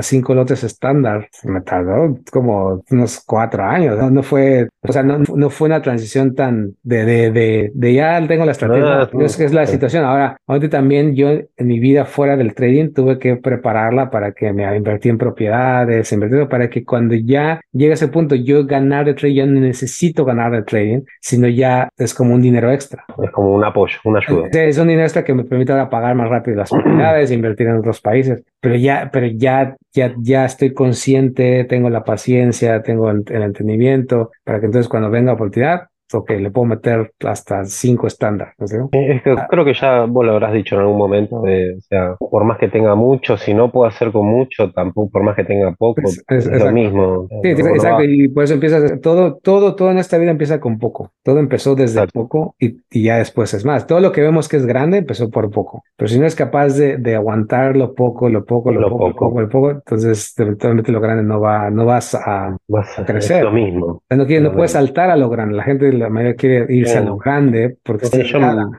cinco lotes estándar. Me tardó como unos cuatro años. No, fue, o sea, no, no, fue una transición tan de, de, de, de ya tengo la estrategia. es que es la situación. Ahora, ahorita también yo en mi vida fuera del trading tuve que prepararla para que me invertí en propiedades, invertir para que cuando ya llegue a ese punto yo ganar de trading, yo no necesito ganar de trading, sino ya es como un dinero extra. Es como un apoyo, una ayuda. Es un dinero extra que me permite ahora pagar más rápido las propiedades, invertir en otros países. Pero ya, pero ya ya, ya estoy consciente, tengo la paciencia, tengo el, entendimiento, para que entonces cuando venga oportunidad, ok, le puedo meter hasta cinco estándares. Ah. creo que ya vos lo habrás dicho en algún momento, o sea, por más que tenga mucho, si no puedo hacer con mucho, tampoco, por más que tenga poco, es, lo mismo. Sí, exacto, y por eso empieza, todo, todo, todo en esta vida empieza con poco. Todo empezó desde poco y, y, ya después es más. Todo lo que vemos que es grande empezó por poco. Pero si no es capaz de, de aguantar lo poco, lo poco, lo, poco, poco, lo poco, entonces eventualmente lo grande no va, no vas a, vas a crecer. lo mismo. No, no puedes saltar a lo grande. La gente la mayoría quiere irse a lo grande porque es,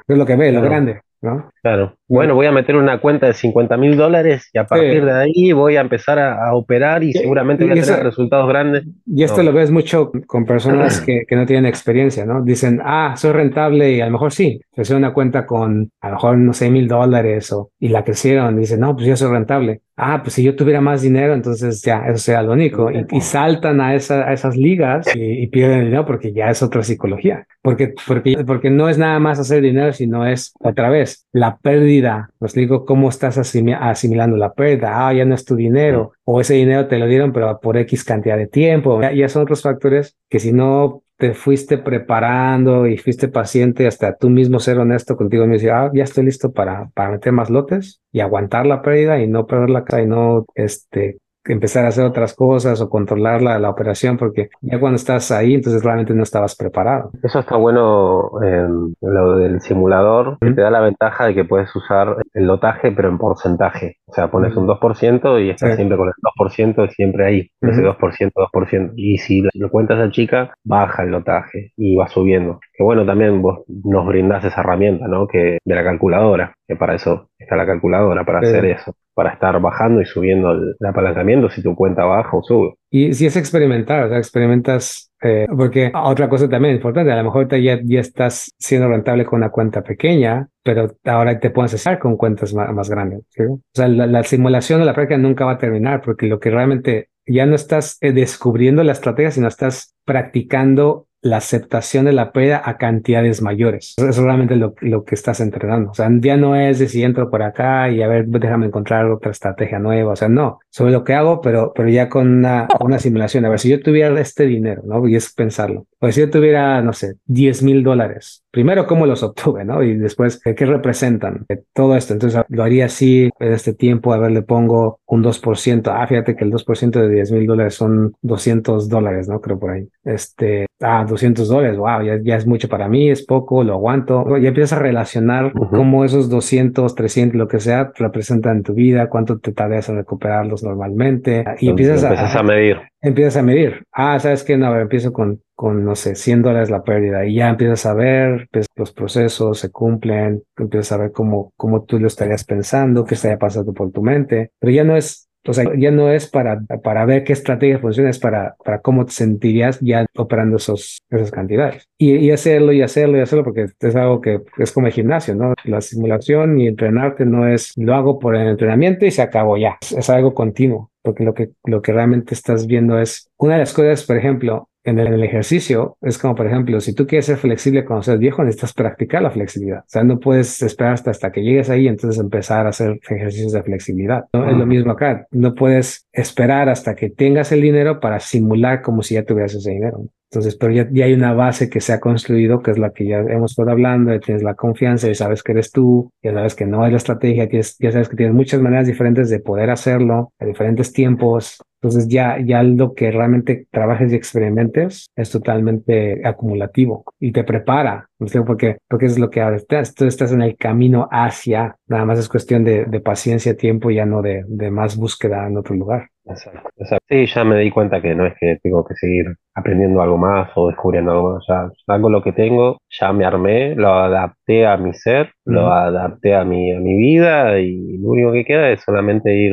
lo que ve, lo grande. ¿no? Claro. Bueno, voy a meter una cuenta de 50 mil dólares y a partir de ahí voy a empezar a, operar y, seguramente voy a tener resultados grandes. Y esto lo ves mucho con personas que, que, no tienen experiencia, ¿no? Dicen, ah, soy rentable y a lo mejor sí, creció una cuenta con a lo mejor unos 6 mil dólares o, y la crecieron. Dicen, no, pues yo soy rentable. Ah, pues si yo tuviera más dinero, entonces ya, eso sea lo único. Y, saltan a, esa, a, esas ligas y, pierden el dinero porque ya es otra psicología. Porque, porque, porque no es nada más hacer dinero, sino es otra vez la pérdida. Os digo cómo estás asimilando la pérdida. Ah, ya no es tu dinero. O ese dinero te lo dieron, pero por X cantidad de tiempo. Ya, ya son otros factores que si no te fuiste preparando y fuiste paciente hasta tú mismo ser honesto contigo y decir, ah, ya estoy listo para, para meter más lotes y aguantar la pérdida y no perder la cara y no este, empezar a hacer otras cosas o controlar la, la, operación, porque ya cuando estás ahí, entonces realmente no estabas preparado. Eso está bueno en lo del simulador, que te da la ventaja de que puedes usar el lotaje, pero en porcentaje. O sea, pones un 2% y estás siempre con el 2% siempre ahí, ese 2%, 2%. Y si lo cuentas a chica, baja el lotaje y va subiendo. Que bueno, también vos nos brindás esa herramienta, ¿no? Que de la calculadora, que para eso está la calculadora, para hacer eso para estar bajando y subiendo el, apalancamiento si tu cuenta baja o sube. Y si es experimentar, o sea, experimentas, eh, porque otra cosa también importante, a lo mejor ya, ya estás siendo rentable con una cuenta pequeña, pero ahora te puedes hacer con cuentas más, grandes. O sea, la, simulación de la práctica nunca va a terminar, porque lo que realmente ya no estás eh, descubriendo la estrategia, sino estás practicando la aceptación de la pérdida a cantidades mayores. Es realmente lo, lo, que estás entrenando. O sea, ya no es de si entro por acá y a ver, déjame encontrar otra estrategia nueva. O sea, no, sobre lo que hago, pero, pero ya con una, una simulación. A ver, si yo tuviera este dinero, ¿no? Y es pensarlo. Pues si yo tuviera, no sé, 10 mil dólares, primero cómo los obtuve, ¿no? Y después, ¿qué representan? Todo esto. Entonces, lo haría así en este tiempo. A ver, le pongo un 2%. Ah, fíjate que el 2% de 10 mil dólares son 200 dólares, ¿no? Creo por ahí. Este, ah, 200 dólares, wow, ya, ya, es mucho para mí, es poco, lo aguanto. Ya empiezas a relacionar cómo esos 200, 300, lo que sea, representan en tu vida, cuánto te tardas en recuperarlos normalmente. Y empiezas, a, a, medir. Empiezas a medir. Ah, ¿sabes qué? No, empiezo con, con, no sé, 100 dólares la pérdida y ya empiezas a ver pues, los procesos se cumplen, empiezas a ver cómo, cómo tú lo estarías pensando, qué estaría pasando por tu mente, pero ya no es o sea, ya no es para, para ver qué estrategia funciona, es para, para cómo te sentirías ya operando esos, esas cantidades. Y, y, hacerlo y hacerlo y hacerlo, porque es algo que es como el gimnasio, ¿no? La simulación y entrenarte no es lo hago por el entrenamiento y se acabó ya. Es, es algo continuo, porque lo que, lo que realmente estás viendo es una de las cosas, por ejemplo, en el, ejercicio es como, por ejemplo, si tú quieres ser flexible cuando seas viejo, necesitas practicar la flexibilidad. O sea, no puedes esperar hasta, hasta que llegues ahí y entonces empezar a hacer ejercicios de flexibilidad. ¿no? Es lo mismo acá. No puedes esperar hasta que tengas el dinero para simular como si ya tuvieras ese dinero. Entonces, pero ya, ya, hay una base que se ha construido, que es la que ya hemos estado hablando, ya tienes la confianza, ya sabes que eres tú, ya sabes que no hay la estrategia, ya sabes que tienes muchas maneras diferentes de poder hacerlo, a diferentes tiempos, entonces ya, ya lo que realmente trabajes y experimentes es totalmente acumulativo y te prepara, ¿no? porque, porque es lo que ahora estás, tú estás en el camino hacia, nada más es cuestión de, de paciencia, tiempo, ya no de, de, más búsqueda en otro lugar. Exacto, exacto. Sí, ya me di cuenta que no es que tengo que seguir aprendiendo algo más o descubriendo algo más, ya hago lo que tengo, ya me armé, lo adapté a mi ser, lo adapté a mi, a mi vida y lo único que queda es solamente ir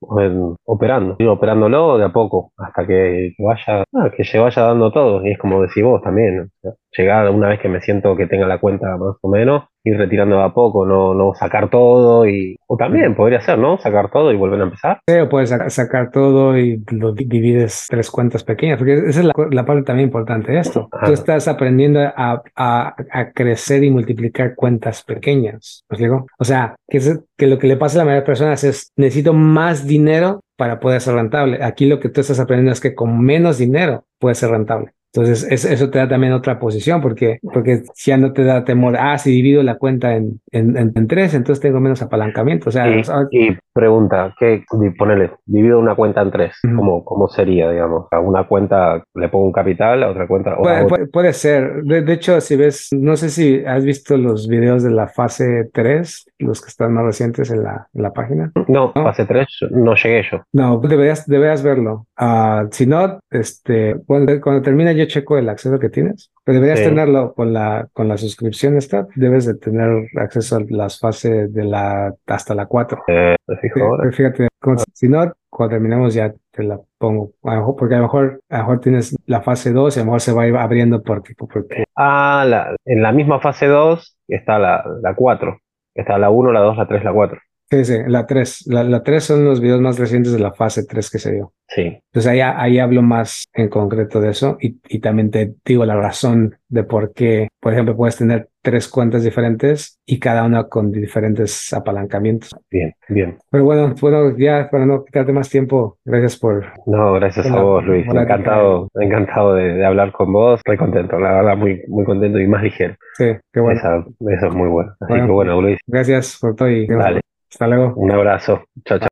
operando, ir operándolo de a poco hasta que, vaya, ah, que se vaya dando todo. Y es como decís vos también, llegar una vez que me siento que tenga la cuenta más o menos, ir retirando de a poco, no, no sacar todo y, o también podría ser, ¿no? Sacar todo y volver a empezar. Sí, o puedes sacar todo y lo divides tres cuentas pequeñas, porque esa es la, parte también importante de esto. Tú estás aprendiendo a, a, a, crecer y multiplicar cuentas pequeñas, ¿os digo? O sea, que, es, que lo que le pasa a la mayoría de personas es, necesito más dinero para poder ser rentable. Aquí lo que tú estás aprendiendo es que con menos dinero puedes ser rentable. Entonces, eso te da también otra posición, porque, porque ya no te da temor, ah, si divido la cuenta en, en, en tres, entonces tengo menos apalancamiento. O sea, y, pregunta, ¿qué, ponele, divido una cuenta en tres, ¿cómo, ¿cómo sería, digamos? A una cuenta le pongo un capital, a otra cuenta... Puede, puede, ser. De, hecho, si ves, no sé si has visto los videos de la fase 3, los que están más recientes en la, en la página. No, fase 3 no llegué yo. No, deberías, deberías verlo. Uh, si no, este, cuando, cuando termina yo checo el acceso que tienes, pero deberías tenerlo con la, con la suscripción esta, debes de tener acceso a las fases de la, hasta la 4. Eh, fíjate, si no, cuando terminemos ya te la pongo, porque a lo mejor, a lo mejor tienes la fase 2 y a lo mejor se va a ir abriendo porque... porque... Ah, la, en la misma fase 2 está la, la 4, está la 1, la 2, la 3, la 4. Sí, sí, la 3. La, la 3 son los videos más recientes de la fase 3 que se dio. Sí. Entonces ahí, ahí hablo más en concreto de eso y, y también te digo la razón de por qué, por ejemplo, puedes tener tres cuentas diferentes y cada una con diferentes apalancamientos. Bien, bien. Pero bueno, bueno, ya para no quitarte más tiempo, gracias por... No, gracias a vos, Luis. Encantado, encantado de, de, hablar con vos. Estoy contento, la verdad, muy, muy contento y más ligero. Sí, qué bueno. Eso, eso es muy bueno. Así que bueno, Luis. Gracias por todo y Dale. Hasta luego. Un abrazo. Chao, chao.